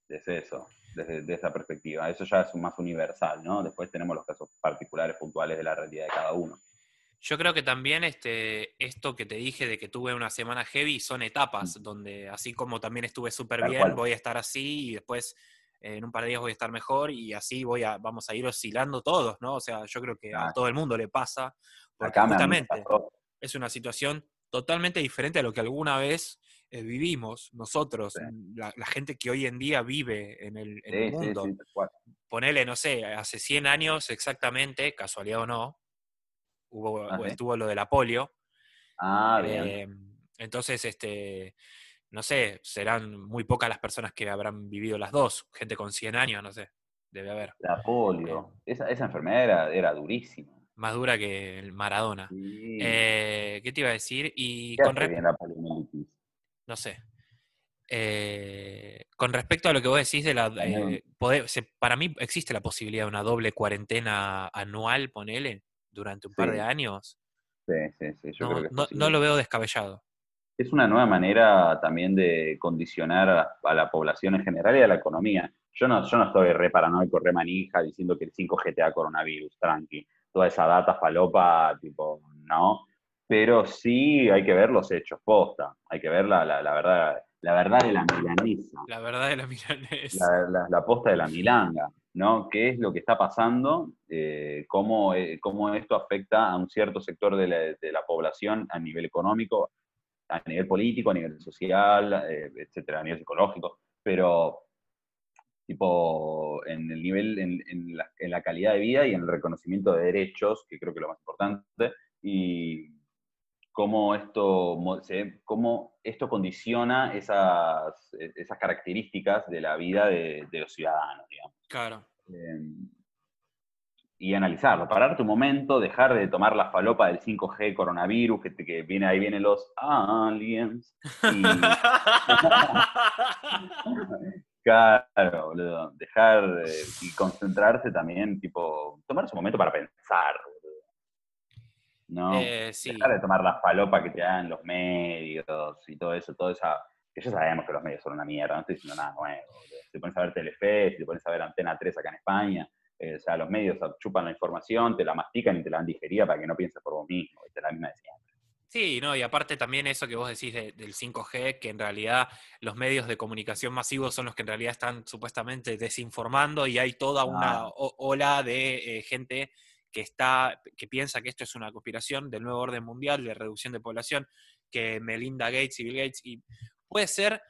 desde eso, desde de esa perspectiva. Eso ya es más universal, ¿no? Después tenemos los casos particulares, puntuales de la realidad de cada uno. Yo creo que también este, esto que te dije de que tuve una semana heavy son etapas, donde así como también estuve súper Mm. Bien, cual. voy a estar así y después en un par de días voy a estar mejor y así voy a, vamos a ir oscilando todos, ¿no? O sea, yo creo que a todo el mundo le pasa, porque Acá justamente es una situación totalmente diferente a lo que alguna vez eh, vivimos nosotros, Sí. la, la gente que hoy en día vive en el, en el Sí, sí, mundo. sí. Ponele, no sé, hace 100 años exactamente, casualidad o no, hubo, Ah, estuvo lo de la polio. Ah, bien. Eh, entonces, este, no sé, serán muy pocas las personas que habrán vivido las dos. Gente con 100 años, no sé, debe haber. La polio. Esa, esa enfermedad era, era durísima. Más dura que el Maradona. Sí. Eh, ¿Qué te iba a decir? Y ¿Qué con hace bien la poliomielitis? no sé. Eh, con respecto a lo que vos decís de la... Eh, poder- se- para mí existe la posibilidad de una doble cuarentena anual, ponele, durante un par de años. Sí, sí, sí, yo No, creo que no- no lo veo descabellado. Es una nueva manera también de condicionar a, a la población en general y a la economía. Yo no, yo no estoy re paranoico, re manija, diciendo que el 5G te da coronavirus, tranqui. Toda esa data falopa, tipo, no. Pero sí hay que ver los hechos, posta. Hay que ver la, la, la verdad, la verdad de la milanesa. La verdad de la milanesa. la, la- la posta de la milanga, ¿no? ¿Qué es lo que está pasando? Eh, cómo, eh, cómo esto afecta a un cierto sector de la, de la población a nivel económico, a nivel político, a nivel social, eh, etcétera, a nivel psicológico, pero tipo en el nivel, en, en la, en la calidad de vida y en el reconocimiento de derechos, que creo que es lo más importante, y cómo esto, cómo esto condiciona esas, esas características de la vida de, de los ciudadanos, digamos. Claro. Eh, y analizarlo, pararte un momento, dejar de tomar la falopa del 5G coronavirus, que, que viene ahí vienen los aliens. Y, claro, boludo, dejar eh, y concentrarse también, tipo, tomarse un momento para pensar. boludo. ¿no? Eh, sí. Dejar de tomar las palopas que te dan los medios y todo eso, todo esa... Que ya sabemos que los medios son una mierda, no estoy diciendo nada nuevo. Si te pones a ver Telefe, si te pones a ver Antena 3 acá en España, eh, o sea, los medios chupan la información, te la mastican y te la dan digerida para que no pienses por vos mismo, es la misma de siempre. Sí, no, y aparte también eso que vos decís de- del 5G, que en realidad los medios de comunicación masivos son los que en realidad están supuestamente desinformando y hay toda una Ah. ola de eh, gente que está, que piensa que esto es una conspiración del nuevo orden mundial de reducción de población, que Melinda Gates y Bill Gates, y puede ser,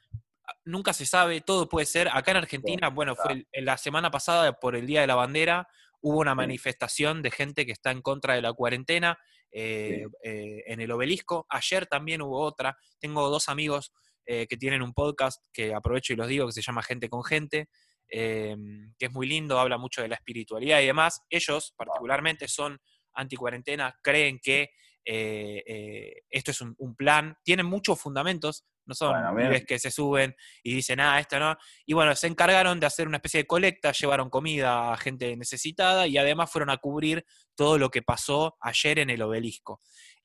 nunca se sabe, todo puede ser. Acá en Argentina, bueno, fue la semana pasada por el Día de la Bandera, hubo una manifestación de gente que está en contra de la cuarentena eh, eh, en el obelisco. Ayer también hubo otra. Tengo dos amigos eh, que tienen un podcast que aprovecho y los digo, que se llama Gente con Gente, que es muy lindo, habla mucho de la espiritualidad y demás. Ellos particularmente son anti-cuarentena, creen que esto es un, un plan, tienen muchos fundamentos, no son Bueno, pibes que se suben y dicen, ah, esto no. Y bueno, se encargaron de hacer una especie de colecta, llevaron comida a gente necesitada y además fueron a cubrir todo lo que pasó ayer en el obelisco.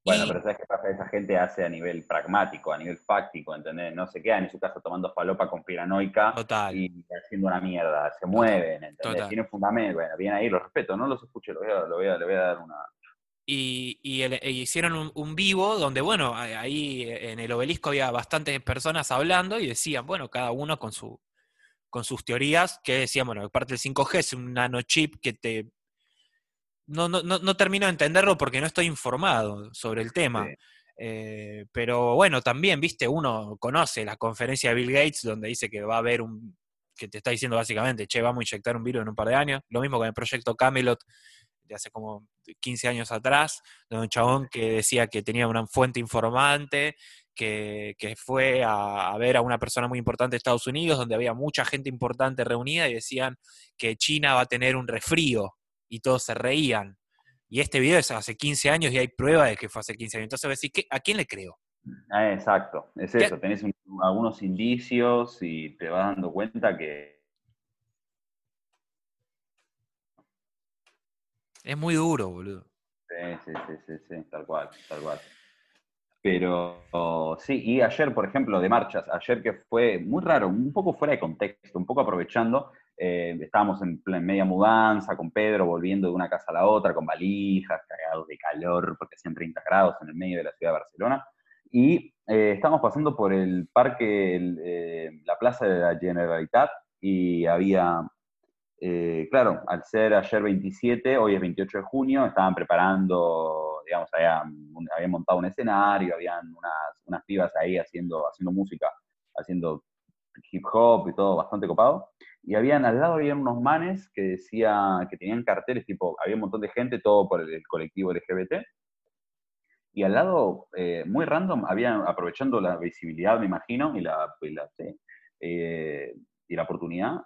Bueno, Y- pero ¿sabes qué pasa? Esa gente hace a nivel pragmático, a nivel fáctico, ¿entendés? No se quedan en su casa tomando falopa conspiranoica Total. y haciendo una mierda, se mueven, ¿entendés? Total. Tienen fundamento, bueno, bien ahí, los respeto, no los escucho, lo voy a, lo voy a, le voy a dar una... y, y el- e hicieron un, un vivo donde, bueno, ahí en el obelisco había bastantes personas hablando y decían, bueno, cada uno con, su, con sus teorías, que decían, bueno, parte del 5G es un nanochip que te... No, no, no, no termino de entenderlo porque no estoy informado sobre el tema. Sí. Eh, pero bueno, también, viste, uno conoce la conferencia de Bill Gates donde dice que va a haber un, que te está diciendo básicamente, che, vamos a inyectar un virus en un par de años. Lo mismo con el proyecto Camelot de hace como 15 años atrás, de un chabón que decía que tenía una fuente informante, que, que fue a, a ver a una persona muy importante de Estados Unidos, donde había mucha gente importante reunida y decían que China va a tener un resfrío y todos se reían. Y este video es hace 15 años y hay prueba de que fue hace 15 años. Entonces, voy a decir, ¿qué- ¿a quién le creo? Ah, exacto, es ¿Qué? eso, tenés un- algunos indicios y te vas dando cuenta que... Es muy duro, boludo. Sí, sí, sí, sí, tal cual, tal cual. Pero sí, y ayer, por ejemplo, de marchas, ayer que fue muy raro, un poco fuera de contexto, un poco aprovechando, eh, estábamos en, plen- media mudanza con Pedro, volviendo de una casa a la otra, con valijas, cagados de calor, porque hacían 30 grados en el medio de la ciudad de Barcelona, y eh, estábamos pasando por el parque, eh, la plaza de la Generalitat, y había eh, claro, al ser ayer 27, hoy es 28 de junio, estaban preparando, digamos, habían, montado un escenario, habían unas, unas pibas ahí haciendo, haciendo música, haciendo hip hop y todo bastante copado. Y habían, al lado habían unos manes que decían, que tenían carteles, tipo, había un montón de gente, todo por el, colectivo LGBT. Y al lado, eh, muy random, habían, aprovechando la visibilidad, me imagino, y la, y la, eh, oportunidad,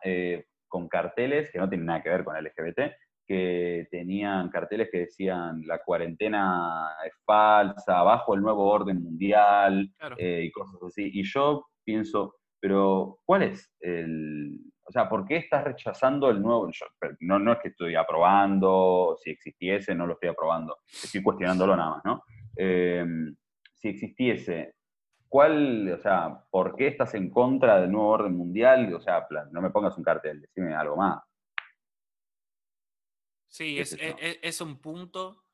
con carteles que no tienen nada que ver con LGBT, que tenían carteles que decían la cuarentena es falsa, bajo el nuevo orden mundial, Claro. eh, y cosas así. Y yo pienso, pero ¿cuál es el... O sea, ¿por qué estás rechazando el nuevo? yo- no, no es que estoy aprobando, si existiese, no lo estoy aprobando, estoy cuestionándolo nada más, ¿no? Eh, si existiese, ¿cuál, o sea, por qué estás en contra del nuevo orden mundial? O sea, plan, no me pongas un cartel, decime algo más. Sí, es, sé yo. es- es un punto.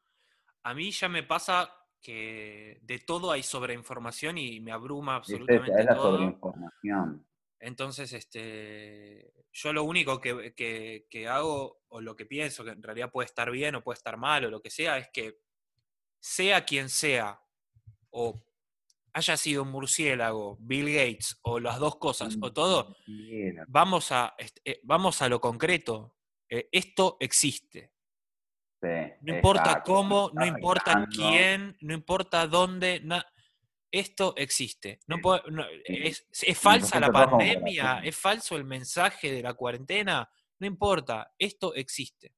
A mí ya me pasa que de todo hay sobreinformación y me abruma absolutamente es la todo. sobreinformación. Entonces, este, yo lo único que, que- que hago, o lo que pienso, que en realidad puede estar bien o puede estar mal, o lo que sea, es que sea quien sea, o haya sido un murciélago, Bill Gates, o las dos cosas, o todo, vamos a, este, eh, vamos a lo concreto. Eh, esto existe. sí, No importa exacto, cómo, no importa quién, no importa dónde, na- esto existe. No es, es falsa la pandemia, es falso el mensaje de la cuarentena, no importa, esto existe.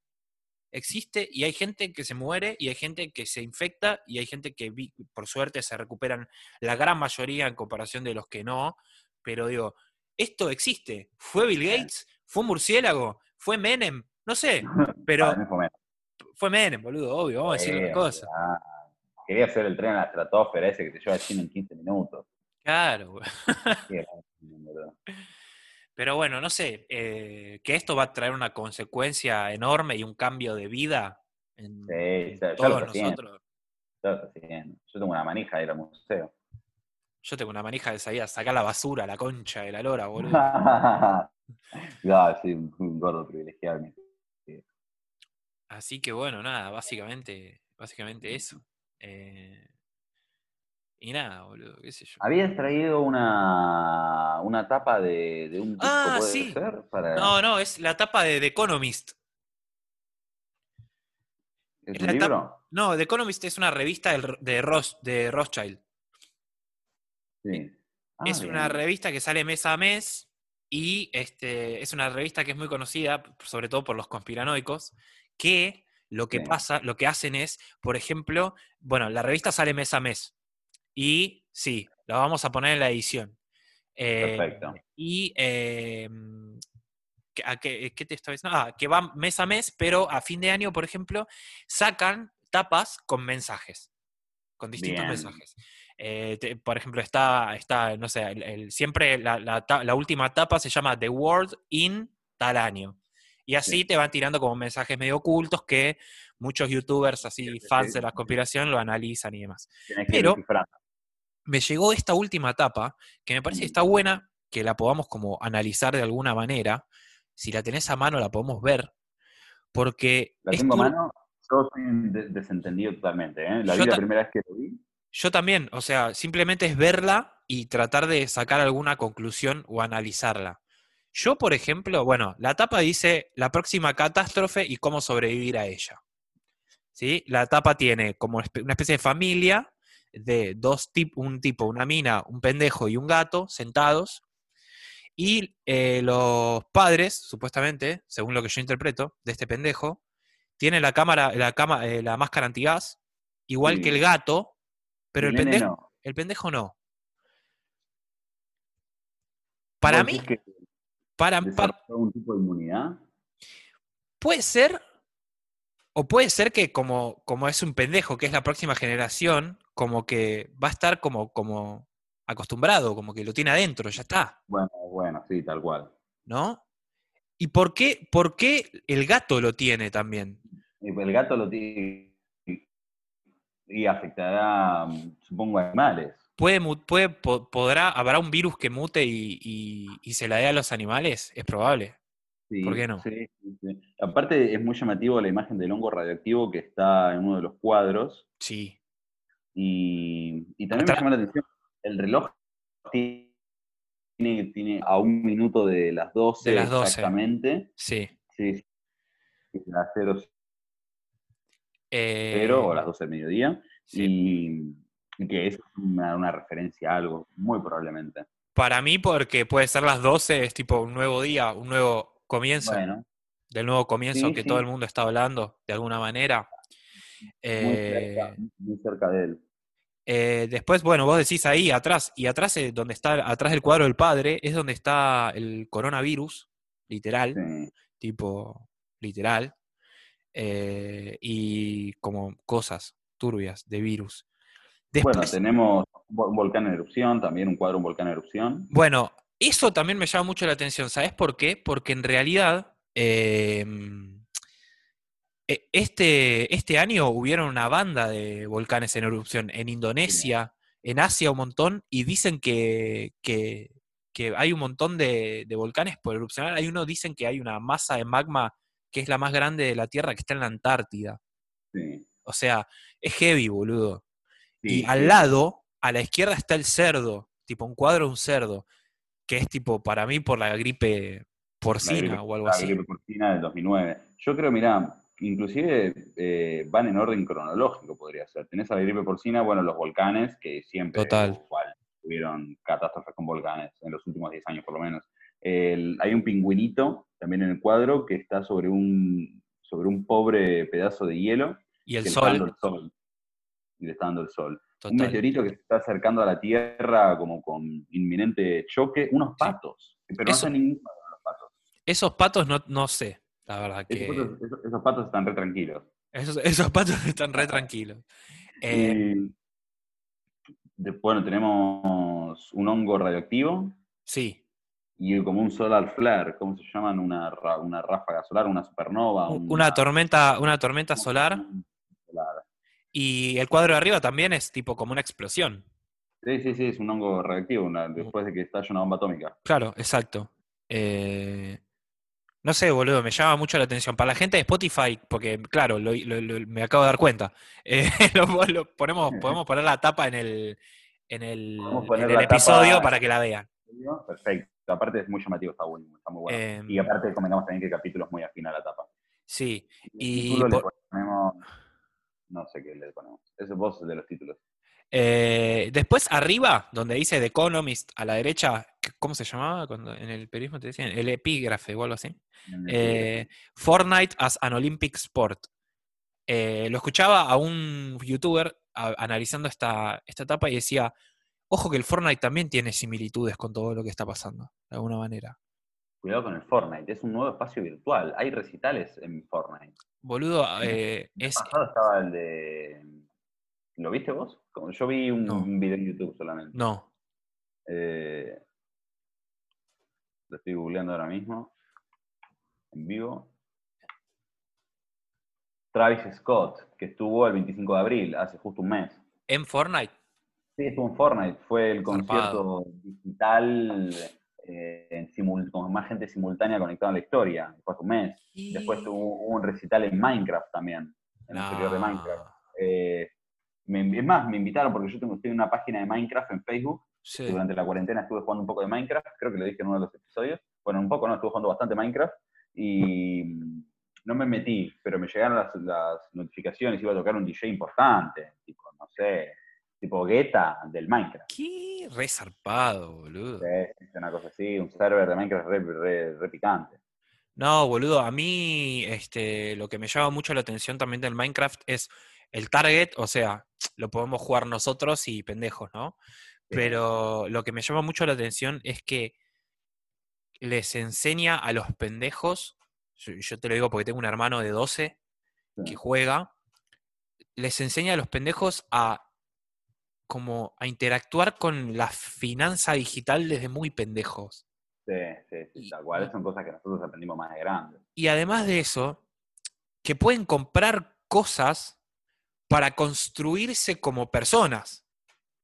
Existe y hay gente que se muere y hay gente que se infecta y hay gente que por suerte se recuperan la gran mayoría en comparación de los que no, pero digo, esto existe. ¿Fue Bill Gates? ¿Fue un murciélago? ¿Fue Menem? No sé, pero fue Menem, boludo, obvio, vamos a decir una cosa. quería hacer el tren a la estratosfera ese que te lleva a China en 15 minutos. Claro. Pero bueno, no sé, eh, que esto va a traer una consecuencia enorme y un cambio de vida en Sí, ya lo todos nosotros. Yo tengo una manija de ir al museo. Yo tengo una manija de salir a sacar la basura, la concha de la lora, boludo. no, un, un gordo privilegiado. Así que bueno, nada, básicamente, básicamente eso. Eh, y nada, boludo, qué sé yo. Habías traído una, una tapa de, de un disco, Ah, ¿puede sí. ser? Para, No, no, es la tapa de The ¿Es Economist. es un la tapa- libro? No, The Economist es una revista de, Ross, de Rothschild. Sí. Ah, es una revista que sale mes a mes y este, es una revista que es muy conocida, sobre todo por los conspiranoicos, que lo que Sí. pasa, lo que hacen es, por ejemplo, bueno, la revista sale mes a mes y sí, la vamos a poner en la edición. Eh, Perfecto. Y eh, ¿qué- a qué, qué te estaba diciendo? Ah, que va mes a mes, pero a fin de año, por ejemplo, sacan tapas con mensajes, con distintos Bien. mensajes. Eh, te- por ejemplo, está, está no sé, el- el- siempre la, la ta- la última tapa se llama The World in tal año. Y así Sí. te van tirando como mensajes medio ocultos que muchos youtubers así, Sí, sí, fans de la conspiración, lo analizan y demás. Pero-. Me llegó esta última tapa, que me parece que está buena, que la podamos como analizar de alguna manera. Si la tenés a mano, la podemos ver. Porque La tengo a mano, yo de- desentendido totalmente. ¿eh? La Yo vi la primera vez que lo vi. Yo también, o sea, simplemente es verla y tratar de sacar alguna conclusión o analizarla. Yo, por ejemplo, bueno, la tapa dice la próxima catástrofe y cómo sobrevivir a ella. ¿Sí? La tapa tiene como una especie de familia de dos tipos, un tipo, una mina, un pendejo y un gato sentados. Y eh, los padres, supuestamente, según lo que yo interpreto, de este pendejo, tienen la cámara, la, cama, eh, la máscara antigas, igual que el gato, pero el pendejo, no. el pendejo no. Para ¿Vos mí, que para, para- un tipo de inmunidad? puede ser, o puede ser que como, como es un pendejo, que es la próxima generación, como que va a estar como, como acostumbrado, como que lo tiene adentro, ya está, Bueno, bueno, sí, tal cual. ¿no? ¿Y por qué, por qué el gato lo tiene también? El gato lo tiene y afectará, supongo, a animales. ¿Puede, puede, po- podrá, ¿Habrá un virus que mute y, y- y se la dé a los animales? Es probable. Sí, ¿Por qué no? Sí, sí, sí. Aparte es muy llamativo la imagen del hongo radioactivo que está en uno de los cuadros. Sí. Y, y también me llama la atención, el reloj tiene, tiene a un minuto de las 12, De las 12. exactamente. Sí. Sí, las 0, Eh, o las 12 del mediodía. sí. Y, y que es una, una referencia a algo, muy probablemente. Para mí, porque puede ser las 12, es tipo un nuevo día, un nuevo comienzo, Bueno, del nuevo comienzo Sí, que sí. todo el mundo está hablando de alguna manera. Muy, Eh, cerca, muy cerca de él. eh, después, bueno, vos decís ahí atrás, y atrás, eh, donde está, atrás del cuadro del padre, es donde está el coronavirus, literal, Sí. tipo literal, eh, y como cosas turbias de virus. Bueno, Después, tenemos un volcán en erupción, también un cuadro, un volcán en erupción. Bueno, eso también me llama mucho la atención. ¿Sabes por qué? Porque en realidad eh, e- este, este año hubieron una banda de volcanes en erupción en Indonesia, en Asia un montón, y dicen que, que- que hay un montón de, de volcanes por erupcionar. Hay uno, dicen que hay una masa de magma que es la más grande de la Tierra que está en la Antártida. Sí. O sea, es heavy, boludo. Sí, Y al lado, a la izquierda está el cerdo, tipo un cuadro de un cerdo, que es tipo para mí por la gripe La porcina gripe- o algo la así. gripe porcina del 2009. Yo creo, mirá, inclusive eh, van en orden cronológico, podría ser. Tenés a la gripe porcina, bueno, los volcanes, que siempre Total. igual, tuvieron catástrofes con volcanes, en los últimos 10 años por lo menos. El- hay un pingüinito también en el cuadro que está sobre un, sobre un pobre pedazo de hielo Y el que le está dando sol, el sol. Y le está dando el sol. Un meteorito que se está acercando a la Tierra como con inminente choque. Unos patos, pero Eso. no sé ningún pato, los patos. Esos patos no, no sé, la verdad que... Esos, patos- esos- esos patos están re tranquilos. Esos, esos patos están re tranquilos. Eh, Y de- bueno, tenemos un hongo radioactivo sí, y como un solar flare, ¿cómo se llaman? Una, una ráfaga solar, una supernova. una tormenta, una tormenta solar solar. y el cuadro de arriba también es tipo como una explosión. Sí, sí, sí, es un hongo radioactivo una- después de que estalla una bomba atómica. Claro, exacto. Eh, no sé, boludo, me llama mucho la atención. Para la gente de Spotify, porque claro, lo- lo- lo- me acabo de dar cuenta. Eh, ponemos, podemos poner la tapa en el, en el, en tapa- episodio para que la vean. Perfecto. Aparte es muy llamativo, está bueno, está muy bueno. Em, y aparte comentamos también que el capítulo es muy afín a la tapa. sí, El Y título le por- ponemos. No sé qué le ponemos. Ese es vos de los títulos. Eh, después arriba, donde dice The Economist, a la derecha, ¿cómo se llamaba cuando en el periodismo te decían? El epígrafe o algo así. Eh, Fortnite as an Olympic Sport. Eh, lo escuchaba a un youtuber a- analizando esta, esta etapa y decía, ojo que el Fortnite también tiene similitudes con todo lo que está pasando, de alguna manera. Cuidado con el Fortnite, es un nuevo espacio virtual. Hay recitales en Fortnite. Boludo, eh, El es... pasado estaba el de. ¿Lo viste vos? Yo vi un, No. un video en YouTube solamente. No, Eh, lo estoy googleando ahora mismo. En vivo. Travis Scott, que estuvo el 25 de abril, hace justo un mes. en Fortnite. Sí, estuvo en Fortnite. Fue el Zarpado. concierto digital eh, en simul- con más gente simultánea conectada a la historia. Fue hace un mes. Después tuvo un recital en Minecraft también, en el interior de No. Minecraft. Eh, me- es más, me invitaron porque yo tengo, una página de Minecraft en Facebook. Sí. Durante la cuarentena estuve jugando un poco de Minecraft, creo que lo dije en uno de los episodios. Bueno, un poco no, estuve jugando bastante Minecraft y no me metí, pero me llegaron las, las notificaciones, iba a tocar un DJ importante, tipo, no sé, tipo Guetta del Minecraft. Qué re zarpado, boludo. Sí, una cosa así, un server de Minecraft re, re- re picante. No, boludo, a mí este, lo que me llama mucho la atención también del Minecraft es el target, o sea, lo podemos jugar nosotros y pendejos, ¿no? Pero lo que me llama mucho la atención es que les enseña a los pendejos, yo, te lo digo porque tengo un hermano de 12 que juega, les enseña a los pendejos a como a interactuar con la finanza digital desde muy pendejos. Sí, sí, sí, tal cual. Son cosas que nosotros aprendimos más de grandes. Y además de eso, que pueden comprar cosas para construirse como personas.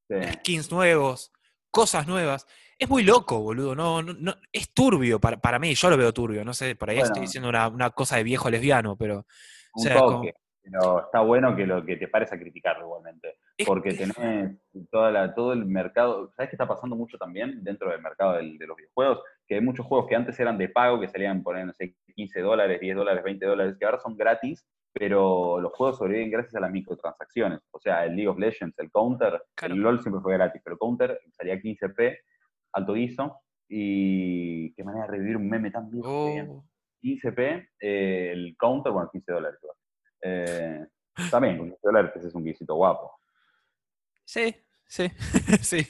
Sí. Skins nuevos, cosas nuevas. Es muy loco, boludo. No, no, no- es turbio para, para mí. Yo lo veo turbio. No sé, por ahí estoy diciendo una, una cosa de viejo lesbiano, pero. Un sea, como- toque. Pero está bueno que lo que te pares a criticarlo igualmente. es- Porque tenés toda la, todo el mercado. ¿Sabes qué está pasando mucho también dentro del mercado del- de los videojuegos? Que hay muchos juegos que antes eran de pago, que salían por, no sé, 15 dólares, 10 dólares, 20 dólares, que ahora son gratis, pero los juegos sobreviven gracias a las microtransacciones. O sea, el League of Legends, el Counter, Claro. el LOL siempre fue gratis, pero el Counter salía 15p, alto ISO, y qué manera de revivir un meme tan viejo. que Oh, 15p, eh, el counter, bueno, 15 dólares. Eh, también, con 15 dólares ese es un guisito guapo. sí, sí, sí.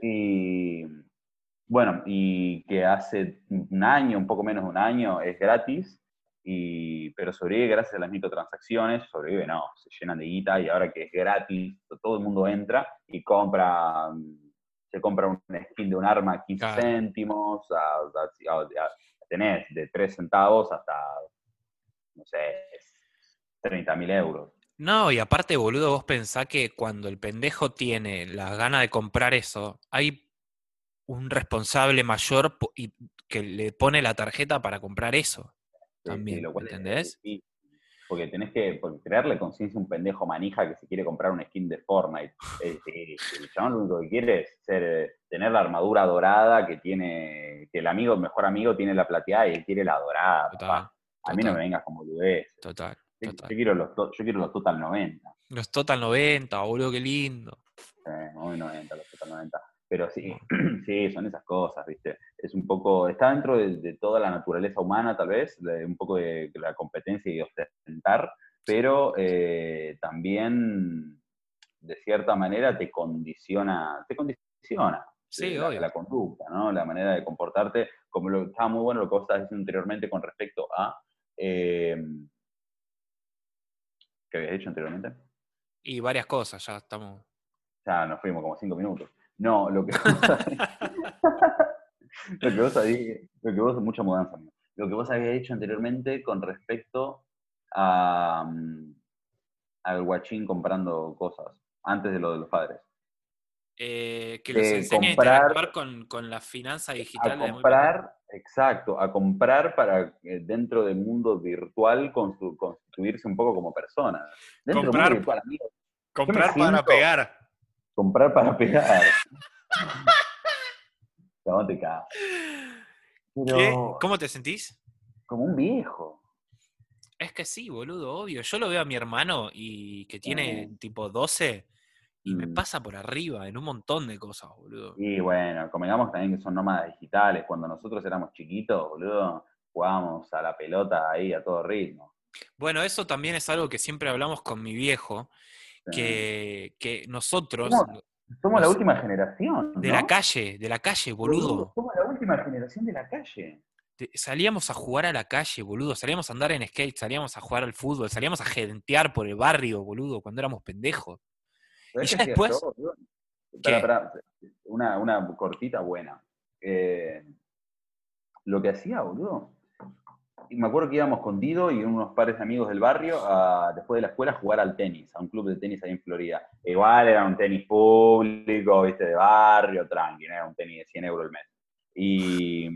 y bueno, y que hace un año, un poco menos de un año, es gratis, y, pero sobrevive gracias a las microtransacciones, sobrevive no, se llenan de guita y ahora que es gratis, todo el mundo entra y compra, mm, se compra un skin de un arma a 15 Claro. céntimos, a, a- a- a- tenés de 3 centavos hasta, no sé, 30 mil euros. No, y aparte, boludo, vos pensás que cuando el pendejo tiene la gana de comprar eso, hay un responsable mayor y que le pone la tarjeta para comprar eso. También, lo cual ¿entendés? Porque tenés que porque crearle conciencia a un pendejo manija que se quiere comprar un skin de Fortnite. Es difícil. El chabón lo único que quiere es ser, eh, tener la armadura dorada que tiene, que el amigo, el mejor amigo tiene la plateada y él quiere la dorada. Total, papá. A mí no me total. vengas como boludez. Total, Yo, yo total. quiero los, yo quiero los Total 90. Los Total 90, boludo, qué lindo. Eh, muy 90, los Total 90. Pero sí, sí, son esas cosas, ¿viste? Es un poco, está dentro de, de toda la naturaleza humana, tal vez, de un poco de, la competencia y de ostentar, pero eh, también, de cierta manera, te condiciona, te condiciona Sí, la, obvio. la conducta, ¿no? La manera de comportarte, como lo, estaba muy bueno lo que vos estabas diciendo anteriormente con respecto a... eh, ¿Qué habías dicho anteriormente? Y varias cosas, ya estamos. Ya nos fuimos como cinco minutos. No, lo que lo que vos habías, lo que vos, mucha mudanza, lo que vos habías hecho anteriormente con respecto a, mm, al guachín comprando cosas, antes de lo de los padres. Eh, que les enseñe a comprar- interactuar con, con la finanza digital. A comprar, exacto, a comprar para eh, dentro del mundo virtual constituirse un poco como persona. Dentro Comprar- del mundo virtual, amigo. Comprar para pegar. Comprar para pegar. No te cagas. ¿Qué? ¿Cómo te sentís? como un viejo. Es que sí, boludo, obvio. Yo lo veo a mi hermano y que tiene tipo 12 y me Mm. pasa por arriba en un montón de cosas, boludo. Y bueno, convengamos también que son nómadas digitales. Cuando nosotros éramos chiquitos, boludo, jugábamos a la pelota ahí a todo ritmo. Bueno, eso también es algo que siempre hablamos con mi viejo. Que, que nosotros. Somos la última generación. de la calle, de la calle, boludo, Somos la última generación de la calle. salíamos a jugar a la calle, boludo, salíamos a andar en skate, salíamos a jugar al fútbol, salíamos a gentear por el barrio, boludo, cuando éramos pendejos. ¿Sabés Y ya después- una, una cortita buena. Eh, lo que hacía, boludo. Y me acuerdo que íbamos con Dido y unos pares de amigos del barrio a, después de la escuela a jugar al tenis, a un club de tenis ahí en Florida. Igual era un tenis público, viste, de barrio, tranqui, no era un tenis de 100 euros el mes. Y,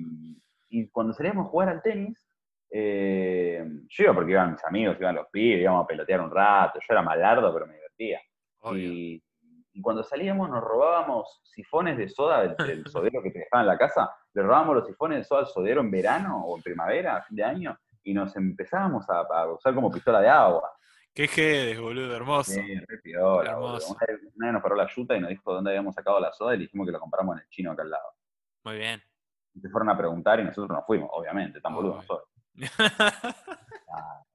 y cuando salíamos a jugar al tenis, eh, yo iba porque iban mis amigos, iban los pibes, íbamos a pelotear un rato, yo era malardo, pero me divertía. Obvio. Y, y cuando salíamos nos robábamos sifones de soda del, del sodero que te dejaban en la casa, le robábamos los sifones de soda al sodero en verano o en primavera, a fin de año, y nos empezábamos a, a usar como pistola de agua. Qué jedes, boludo, hermoso. Sí, re piola. Hermoso. Una, vez, una vez nos paró la yuta y nos dijo dónde habíamos sacado la soda y le dijimos que la compramos en el chino acá al lado. Muy bien. Y se fueron a preguntar y nosotros nos fuimos, obviamente, tan boludos nosotros.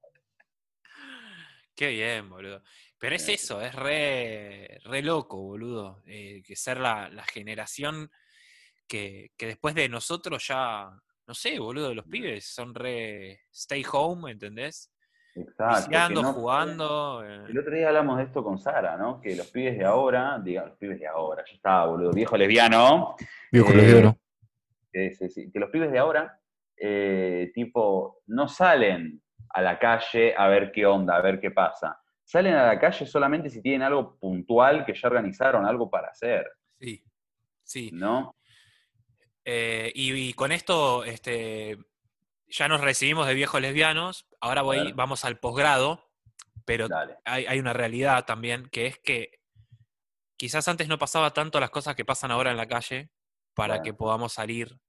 Qué bien, boludo. Pero es Sí. eso, es re, re loco, boludo. eh, que ser la, la generación que, que después de nosotros ya, no sé, boludo, los pibes son re stay home, ¿entendés? Exacto. que Viciando, no- jugando. eh, El otro día hablamos de esto con Sara, ¿no? Que los pibes de ahora, diga, los pibes de ahora, ya estaba, boludo, viejo lesbiano, Viejo Eh, lesbiano. que, sí, sí, que los pibes de ahora, eh, tipo, no salen a la calle a ver qué onda, a ver qué pasa. Salen a la calle solamente si tienen algo puntual que ya organizaron, algo para hacer, sí, sí. ¿no? Eh, y, y con esto, este, ya nos recibimos de viejos lesbianos, ahora voy, vamos al posgrado, pero hay, hay una realidad también, que es que quizás antes no pasaba tanto las cosas que pasan ahora en la calle para que podamos salir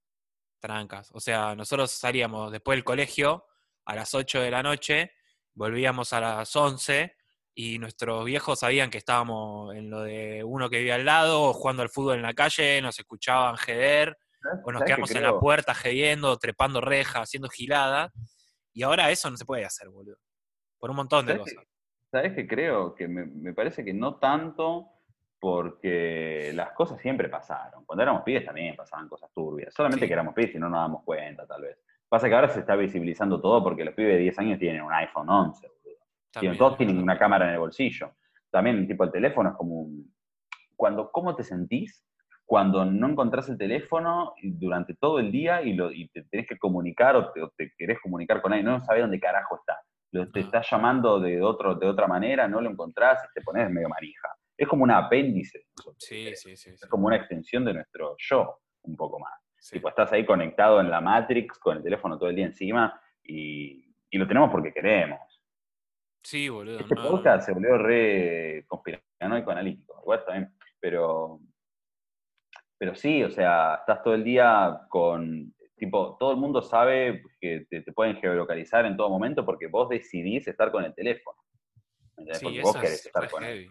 trancas. O sea, nosotros salíamos después del colegio a las 8 de la noche, volvíamos a las 11 y nuestros viejos sabían que estábamos en lo de uno que vivía al lado, jugando al fútbol en la calle, nos escuchaban jeder, o nos ¿Sabés qué quedamos en la puerta jediendo, trepando rejas, haciendo giladas. Y ahora eso no se puede hacer, boludo. Por un montón de ¿Sabés cosas. qué- ¿Sabés qué creo? Que me, me parece que no tanto porque las cosas siempre pasaron. Cuando éramos pibes también pasaban cosas turbias. Solamente Sí. que éramos pibes y no nos damos cuenta, tal vez. Pasa que ahora se está visibilizando todo porque los pibes de 10 años tienen un iPhone 11, También, todos es tienen una cámara en el bolsillo. También, tipo, el teléfono es como un... Cuando, ¿Cómo te sentís cuando no encontrás el teléfono y durante todo el día y, lo, y te tenés que comunicar o te, o te querés comunicar con alguien, no sabés dónde carajo está? Lo, te Ah. estás llamando de, otro, de otra manera, no lo encontrás y te pones medio manija. Es como un apéndice. Sí, sí, sí. Es como una extensión de nuestro yo, un poco más. Tipo, estás ahí conectado en la Matrix con el teléfono todo el día encima y, y lo tenemos porque queremos. Sí, boludo. Este no- podcast se volvió re conspiranoico analítico, igual también, pero, pero sí, o sea, estás todo el día con, tipo, todo el mundo sabe que te, te pueden geolocalizar en todo momento porque vos decidís estar con el teléfono. ¿entendés? Sí, porque vos querés es estar con él.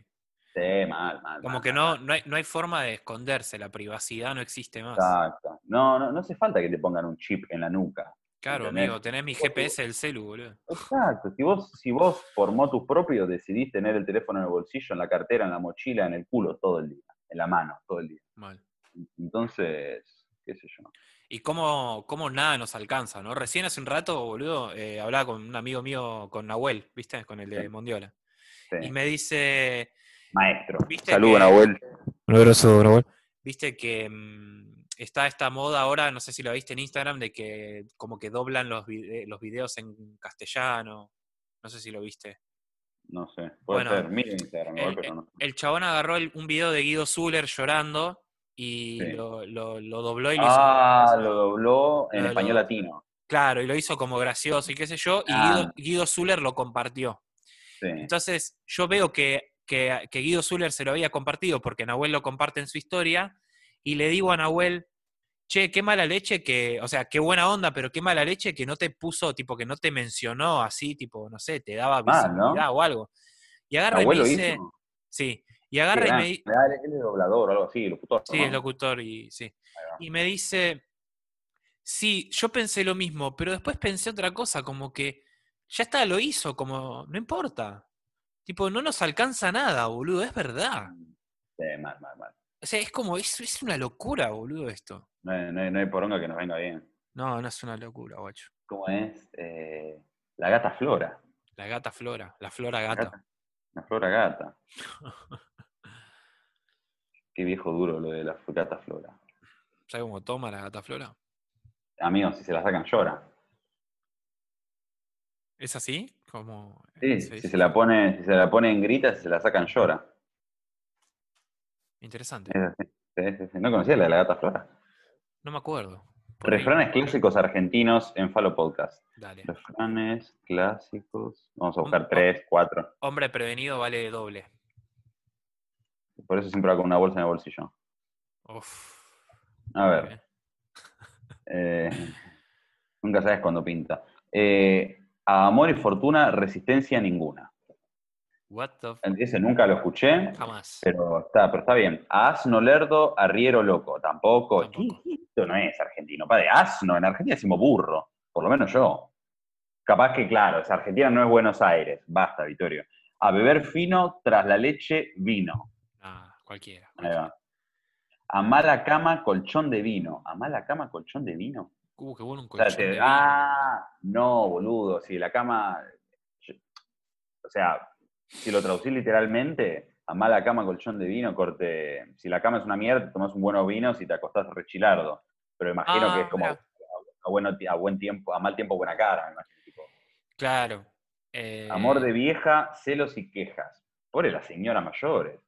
Sí, mal, mal. Como mal, que mal, no, no, hay, no hay forma de esconderse, la privacidad no existe más. Exacto. No, no, no hace falta que te pongan un chip en la nuca. Claro, ¿entendés? amigo, tenés mi GPS del celu, boludo. Exacto. Si vos, si vos por motus propio decidís tener el teléfono en el bolsillo, en la cartera, en la mochila, en el culo todo el día, en la mano todo el día. Mal. Entonces, qué sé yo. Y cómo, cómo nada nos alcanza, ¿no? Recién hace un rato, boludo, eh, hablaba con un amigo mío, con Nahuel, ¿viste? Con el de Sí. Mondiola. Sí. Y me dice, Maestro. ¿Viste Saludos, Nahuel. Un abrazo, Nahuel. Viste que mm, está esta moda ahora, no sé si lo viste en Instagram, de que como que doblan los, vide- los videos en castellano. No sé si lo viste. No sé, puede Bueno, ser. Miren Instagram, El, pero no. el chabón agarró el- un video de Guido Zuller llorando y Sí. lo, lo- lo dobló y lo Ah, hizo. lo dobló en español latino. Claro, y lo hizo como gracioso y qué sé yo, y Ah. Guido, Guido Zuller lo compartió. Sí. Entonces, yo veo que, que, que Guido Zuller se lo había compartido porque Nahuel lo comparte en su historia, y le digo a Nahuel, che, qué mala leche que, o sea, qué buena onda, pero qué mala leche que no te puso, tipo, que no te mencionó así, tipo, no sé, te daba Mal, ¿no? visibilidad o algo. Y agarra y me ¿Abuelo dice, hizo? sí, y agarra y me grande. di- Ah, Él es doblador o algo así, locutor. Sí, ¿no? es locutor y sí. Y me dice, sí, yo pensé lo mismo, pero después pensé otra cosa, como que ya está, lo hizo, como, no importa. Tipo, no nos alcanza nada, boludo, es verdad. Sí, mal, mal, mal. O sea, es como, es, es una locura, boludo, esto. No hay, no hay- no hay poronga que nos venga bien. No, no es una locura, guacho. ¿Cómo es? Eh, la gata Flora. La gata flora, la flora La gata. La Flora gata. Qué viejo duro lo de la gata Flora. ¿Sabes cómo toma la gata flora? Amigos, si se la sacan llora. ¿Es así? Como, Sí, si se la pone, si se la pone en grita, si se la sacan llora. Interesante. ¿No conocías la de la gata Flora? No me acuerdo. Refranes clásicos argentinos en Falo Podcast. Dale. Refranes clásicos. Vamos a buscar tres, cuatro. Hombre prevenido vale doble. Por eso siempre va con una bolsa en el bolsillo. Uf. A ver. eh, nunca sabes cuándo pinta. Eh, a amor y fortuna, resistencia ninguna. What the Ese nunca lo escuché, Jamás. pero está, pero está bien. A asno lerdo, arriero loco. Tampoco. Tampoco. Esto no es argentino. Padre, asno. En Argentina decimos burro. Por lo menos yo. Capaz que, claro, es Argentina no es Buenos Aires. Basta, Vittorio. A beber fino, tras la leche, vino. Ah, cualquiera. A mala cama, colchón de vino. ¿A mala cama, colchón de vino? Uh, qué bueno un O sea, colchón te- de vino. ah, no, boludo. Si la cama. o sea, si lo traducís literalmente, a mala cama, colchón de vino, corte. Si la cama es una mierda, te tomás un buen vino si te acostás rechilardo. Pero imagino Ah, que es como mirá. a, bueno, a buen tiempo, a mal tiempo, buena cara, me imagino. tipo. Claro. Eh, Amor de vieja, celos y quejas. Pobre las señoras mayores.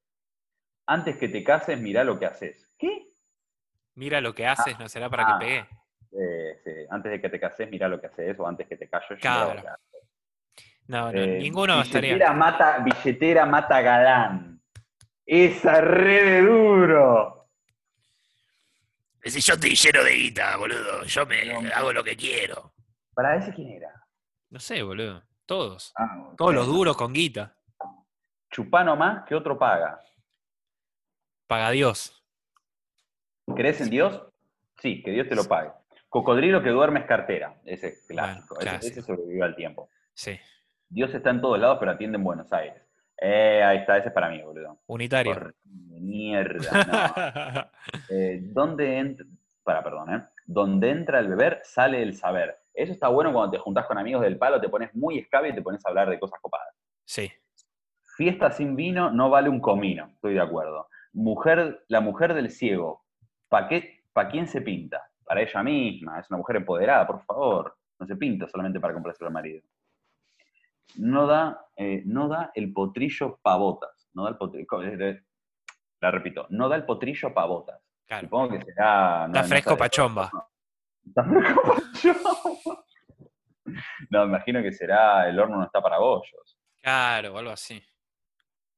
Antes que te cases, mirá lo que haces. ¿Qué? Mira lo que haces, ¿no será para ah, que pegue? Eh, sí, Antes de que te cases, mirá lo que haces, o antes que te calles, mirá lo Claro. que haces. No, no, Eh, ninguno billetera estaría. Mata, billetera mata galán. Esa re de duro. Si yo estoy lleno de guita, boludo. Yo me No, hago lo que quiero. ¿Para ese quién era? No sé, boludo. Todos. Ah, Todos los duros con guita. Chupá nomás que otro paga. Paga Dios. ¿Crees en Dios? Sí, que Dios te lo pague. Cocodrilo que duerme es cartera. Ese es clásico. Bueno, ese- ese, clásico. sobrevive al tiempo. Sí. Dios está en todos lados, pero atiende en Buenos Aires. Eh, ahí está, ese es para mí, boludo. Unitario. Por mierda. no. Eh, ¿Dónde entra? Para, perdón, ¿eh? Donde entra el beber, sale el saber. Eso está bueno cuando te juntás con amigos del palo, te pones muy escabe y te pones a hablar de cosas copadas. Sí. Fiesta sin vino no vale un comino, estoy de acuerdo. Mujer, la mujer del ciego, ¿para qué, pa quién se pinta? Para ella misma, es una mujer empoderada, por favor. No se pinta solamente para comprarse al marido. No da, eh, no da el potrillo pavotas. No da el potrillo. La repito, no da el potrillo pavotas. Claro. Supongo que será. no- Está no fresco de- pachomba. Está fresco pachomba. No, me imagino que será el horno no está para bollos. Claro, o algo así.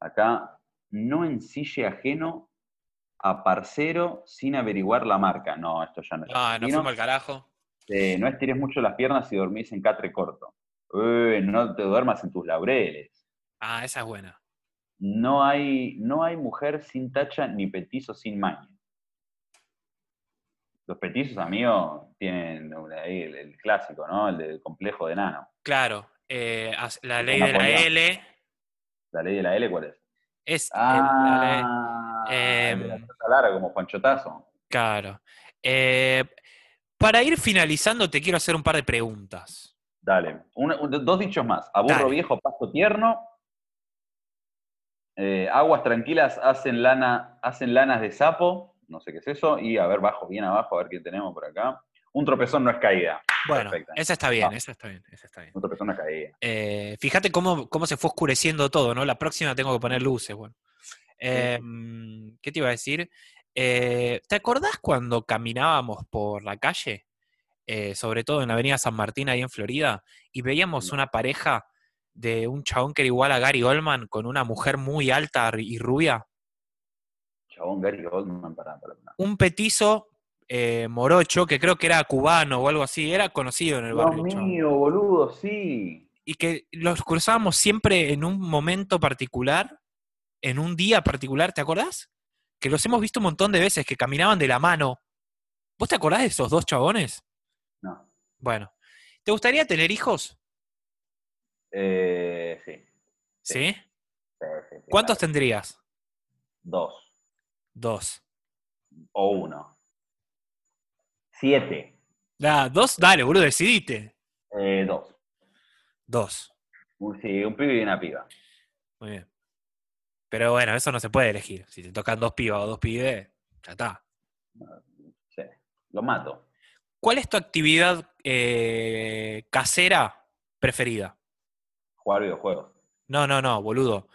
Acá, no ensille ajeno a parcero sin averiguar la marca. No, esto ya no es Ah, no argentino. fuimos al carajo. Eh, no estires mucho las piernas si dormís en catre corto. Eh, no te duermas en tus laureles. Ah, esa es buena. No hay, no hay mujer sin tacha ni petizo sin maña. Los petizos, amigo, tienen ahí el, el clásico, ¿no? El del complejo de nano. Claro. eh, la ley de la. L ¿La ley de la L cuál es? es el- la ley- Ah, em, de la chota larga como Panchotazo. Claro. Eh, para ir finalizando, te quiero hacer un par de preguntas. Dale. Una- dos dichos más. Aburro Dale. viejo, pasto tierno. Eh, aguas tranquilas hacen, lana, hacen lanas de sapo, no sé qué es eso, y a ver, bajo, bien abajo, a ver qué tenemos por acá. Un tropezón no es caída. Bueno, esa está bien, Ah. esa está bien, esa está bien. Un tropezón no es caída. Eh, fíjate cómo, cómo se fue oscureciendo todo, ¿no? La próxima tengo que poner luces, bueno. Eh, ¿Qué te iba a decir? Eh, ¿Te acordás cuando caminábamos por la calle, eh, sobre todo en la Avenida San Martín, ahí en Florida, y veíamos una pareja de un chabón que era igual a Gary Oldman con una mujer muy alta y rubia? Chabón Gary Goldman, para, para, para. Un petizo eh, morocho, que creo que era cubano o algo así, era conocido en el Dios barrio. mío, boludo, sí. y que los cruzábamos siempre en un momento particular, en un día particular, ¿te acordás? Que los hemos visto un montón de veces, que caminaban de la mano. ¿Vos te acordás de esos dos chabones? No. Bueno, ¿te gustaría tener hijos? Eh, sí. ¿Sí? sí, sí, sí, ¿Cuántos claro. tendrías? Dos. Dos. O uno. Siete. Ah, dos, dale, boludo, decidite. Eh, dos. Dos. Sí, un pibe y una piba. Muy bien. Pero bueno, eso no se puede elegir. Si te tocan dos pibas o dos pibes, ya está. Sí. Lo mato. ¿Cuál es tu actividad eh, casera preferida? Jugar videojuegos. No, no, no, boludo.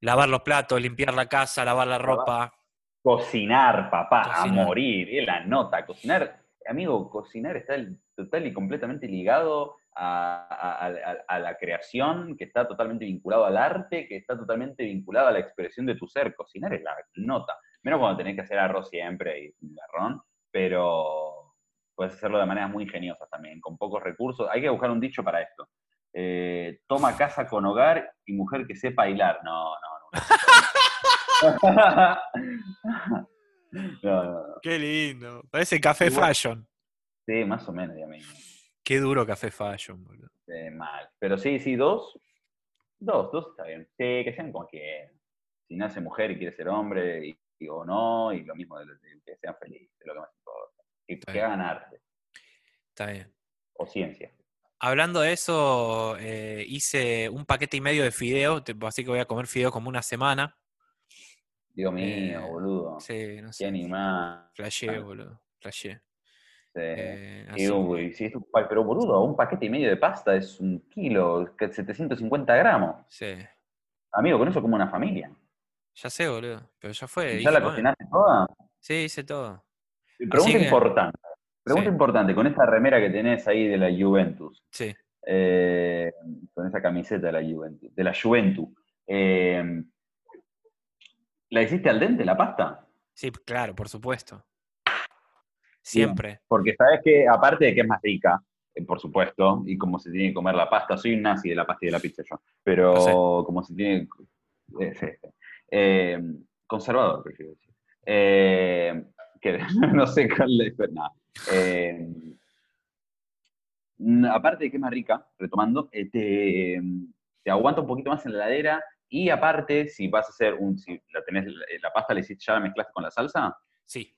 Lavar los platos, limpiar la casa, lavar la ropa. Cocinar, papá, Cocinar. a morir. Es la nota. Cocinar, amigo, cocinar está total y completamente ligado a, a- a- a la creación, que está totalmente vinculado al arte, que está totalmente vinculado a la expresión de tu ser. Cocinar es la nota. Menos cuando tenés que hacer arroz siempre y garrón, pero puedes hacerlo de maneras muy ingeniosas también, con pocos recursos. Hay que buscar un dicho para esto. Eh, toma casa con hogar y mujer que sepa hilar. No, no, no. no, no, no. Qué lindo. Parece café Igual- fashion. Sí, más o menos, ya me Qué duro café fashion, boludo. mal. Pero sí, sí, dos. Dos, dos está bien. Sí, que sean como que si nace mujer y quiere ser hombre y, y- o no, y lo mismo, que sean felices, es lo que más importa. Que, que hagan arte Está bien. o ciencia. Hablando de eso, eh, hice un paquete y medio de fideos, así que voy a comer fideos como una semana. Dios mío, Eh, boludo. Sí, no Qué sé. animal. Flashé, boludo. Flashé. Sí. Eh, Y, así uy, si es un pa- pero boludo, un paquete y medio de pasta es un kilo, que 750 gramos. sí. Amigo, con eso como una familia. Ya sé, boludo. Pero ya fue. ¿Ya dije, la bueno. cocinaste toda? Sí, hice todo. Pregunta que- importante. Pregunta Sí. importante, con esta remera que tenés ahí de la Juventus, Sí. eh, con esa camiseta de la Juventus, de la Juventus, eh, ¿la hiciste al dente la pasta? Sí, claro, por supuesto. Siempre. Porque sabes que, aparte de que es más rica, eh, por supuesto, y como se tiene que comer la pasta, soy un nazi de la pasta y de la pizza yo, pero sé. como se tiene. eh. Eh, conservador, prefiero decir. Eh, que no sé cuál es, pero nada. Eh, aparte de que es más rica, retomando, eh, te, te aguanta un poquito más en la heladera. Y aparte, si vas a hacer un. Si la tenés, la, la pasta la hiciste, ya la mezclaste con la salsa. Sí.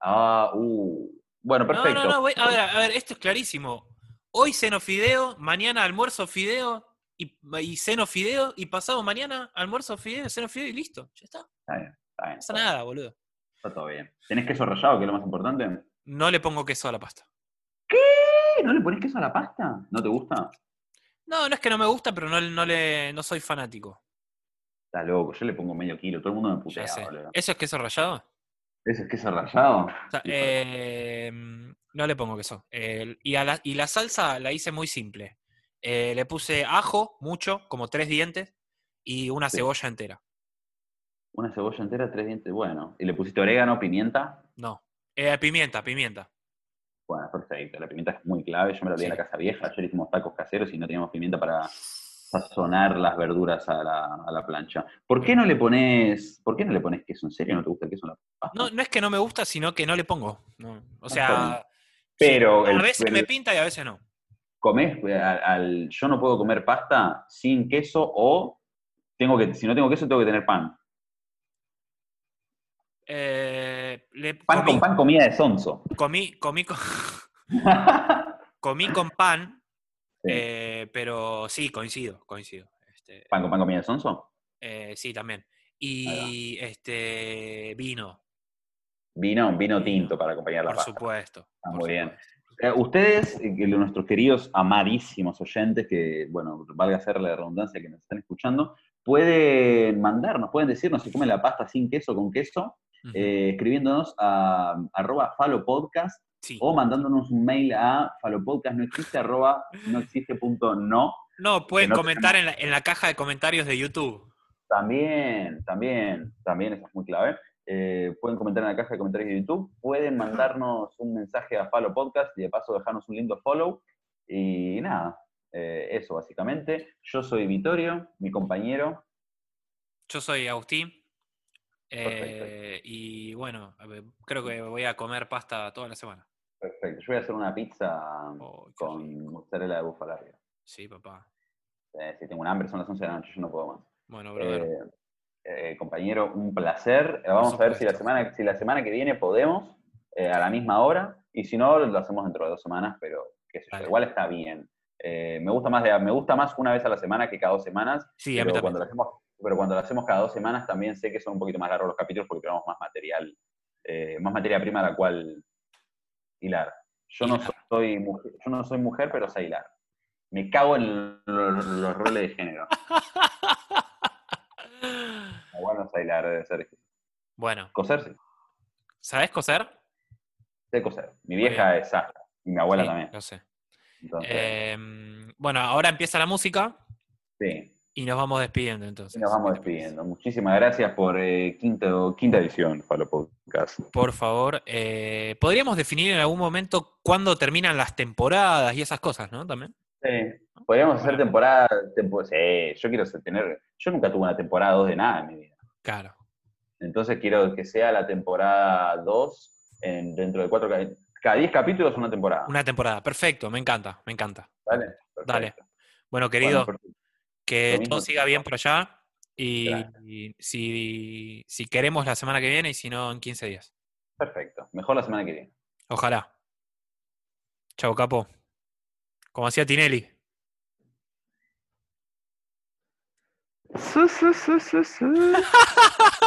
Ah, uh. Bueno, perfecto. No, no, no, voy- a ver, a ver, esto es clarísimo. Hoy ceno fideo, mañana almuerzo fideo y, y ceno fideo y pasado mañana almuerzo fideo, ceno fideo y listo. Ya está. No Está bien, está bien. pasa Está, bien. nada, boludo. Está todo bien. ¿Tenés queso rallado, que es lo más importante? No le pongo queso a la pasta. ¿Qué? ¿No le pones queso a la pasta? ¿No te gusta? No, no es que no me gusta, pero no, no, le, no soy fanático. Está loco, yo le pongo medio kilo, todo el mundo me putea. ¿Eso es queso rallado? ¿Ese es queso rallado? O sea, Sí, eh, no le pongo queso. Y, a la, y la salsa la hice muy simple. Eh, le puse ajo, mucho, como tres dientes, y una Sí. cebolla entera. Una cebolla entera, tres dientes, bueno. ¿Y le pusiste orégano, pimienta? No. Eh, pimienta, pimienta. Bueno, perfecto. La pimienta es muy clave. Yo me la vi en la casa vieja. Ayer hicimos tacos caseros y no teníamos pimienta para sazonar las verduras a la, a la plancha. ¿Por qué no le pones, por qué no le pones queso? ¿En serio no te gusta el queso en la pasta? No, no es que no me gusta, sino que no le pongo. No. O sea, Pero sí, a veces el- me pinta y a veces no. comés, eh, al, al- yo no puedo comer pasta sin queso o tengo que, si no tengo queso tengo que tener pan. Eh, le Pan comí, con pan, comida de sonso. comí, comí con, comí con pan, Sí. eh, pero sí, coincido, coincido. Este, ¿Pan con pan, comida de sonso? Eh, sí, también. Y este vino. Vino, vino tinto para acompañar la Por pasta. supuesto. Ah, por muy bien. supuesto. Ustedes, nuestros queridos, amadísimos oyentes, que, bueno, valga hacerle la redundancia que nos están escuchando, pueden mandarnos, pueden decirnos si comen la pasta sin queso o con queso, Eh, escribiéndonos a arroba falopodcast Sí. o mandándonos un mail a falopodcast no existe arroba no existe punto no. No, pueden no comentar en la, en la caja de comentarios de YouTube. También, también, también eso es muy clave. Eh, pueden comentar en la caja de comentarios de YouTube, pueden mandarnos un mensaje a Follow Podcast y de paso dejarnos un lindo follow. Y nada, eh, eso básicamente. Yo soy Vittorio, mi compañero. Yo soy Agustín. Eh, y bueno, creo que voy a comer pasta toda la semana. Perfecto. Yo voy a hacer una pizza Oh, con mozzarella de búfala arriba. Sí, papá. Eh, si tengo un hambre, son las 11 de la noche, yo no puedo más. Bueno, brother. Eh, eh, compañero, un placer. Vamos a ver si la, semana, si la semana que viene podemos, eh, a la misma hora, y si no, lo hacemos dentro de dos semanas, pero yo, Dale. igual está bien. Eh, me, gusta más de- me gusta más una vez a la semana que cada dos semanas, sí, a mí pero también. cuando, lo hacemos, pero cuando lo hacemos cada dos semanas también sé que son un poquito más largos los capítulos porque tenemos más material, eh, más materia prima a la cual hilar. Yo no, soy mujer, yo no soy mujer, pero sé hilar. Me cago en los, los roles de género. Bueno, sé hilar, debe ser. Bueno, Coser, sí. ¿sabes coser? Sé coser. Mi vieja es sastra. Y mi abuela Sí, también. Lo sé. Entonces, Em, bueno, ahora empieza la música sí. Y nos vamos despidiendo entonces. Y nos vamos despidiendo. Muchísimas gracias por eh, quinto, quinta edición, Falo Podcast. Por favor, eh, podríamos definir en algún momento cuándo terminan las temporadas y esas cosas, ¿no? También. Sí. Podríamos hacer temporada. tempo- sí, yo quiero tener. Yo nunca tuve una temporada 2 de nada en mi vida. Claro. Entonces quiero que sea la temporada 2 en, dentro de cuatro. ca- Cada 10 capítulos una temporada. Una temporada. Perfecto, me encanta, me encanta. Dale. Perfecto. Bueno, querido, Bueno. Que todo siga bien por allá. Y, si, si queremos la semana que viene y si no, en 15 días. Perfecto. Mejor la semana que viene. Ojalá. Chau, capo. Como hacía Tinelli. Su, su, su, su, su.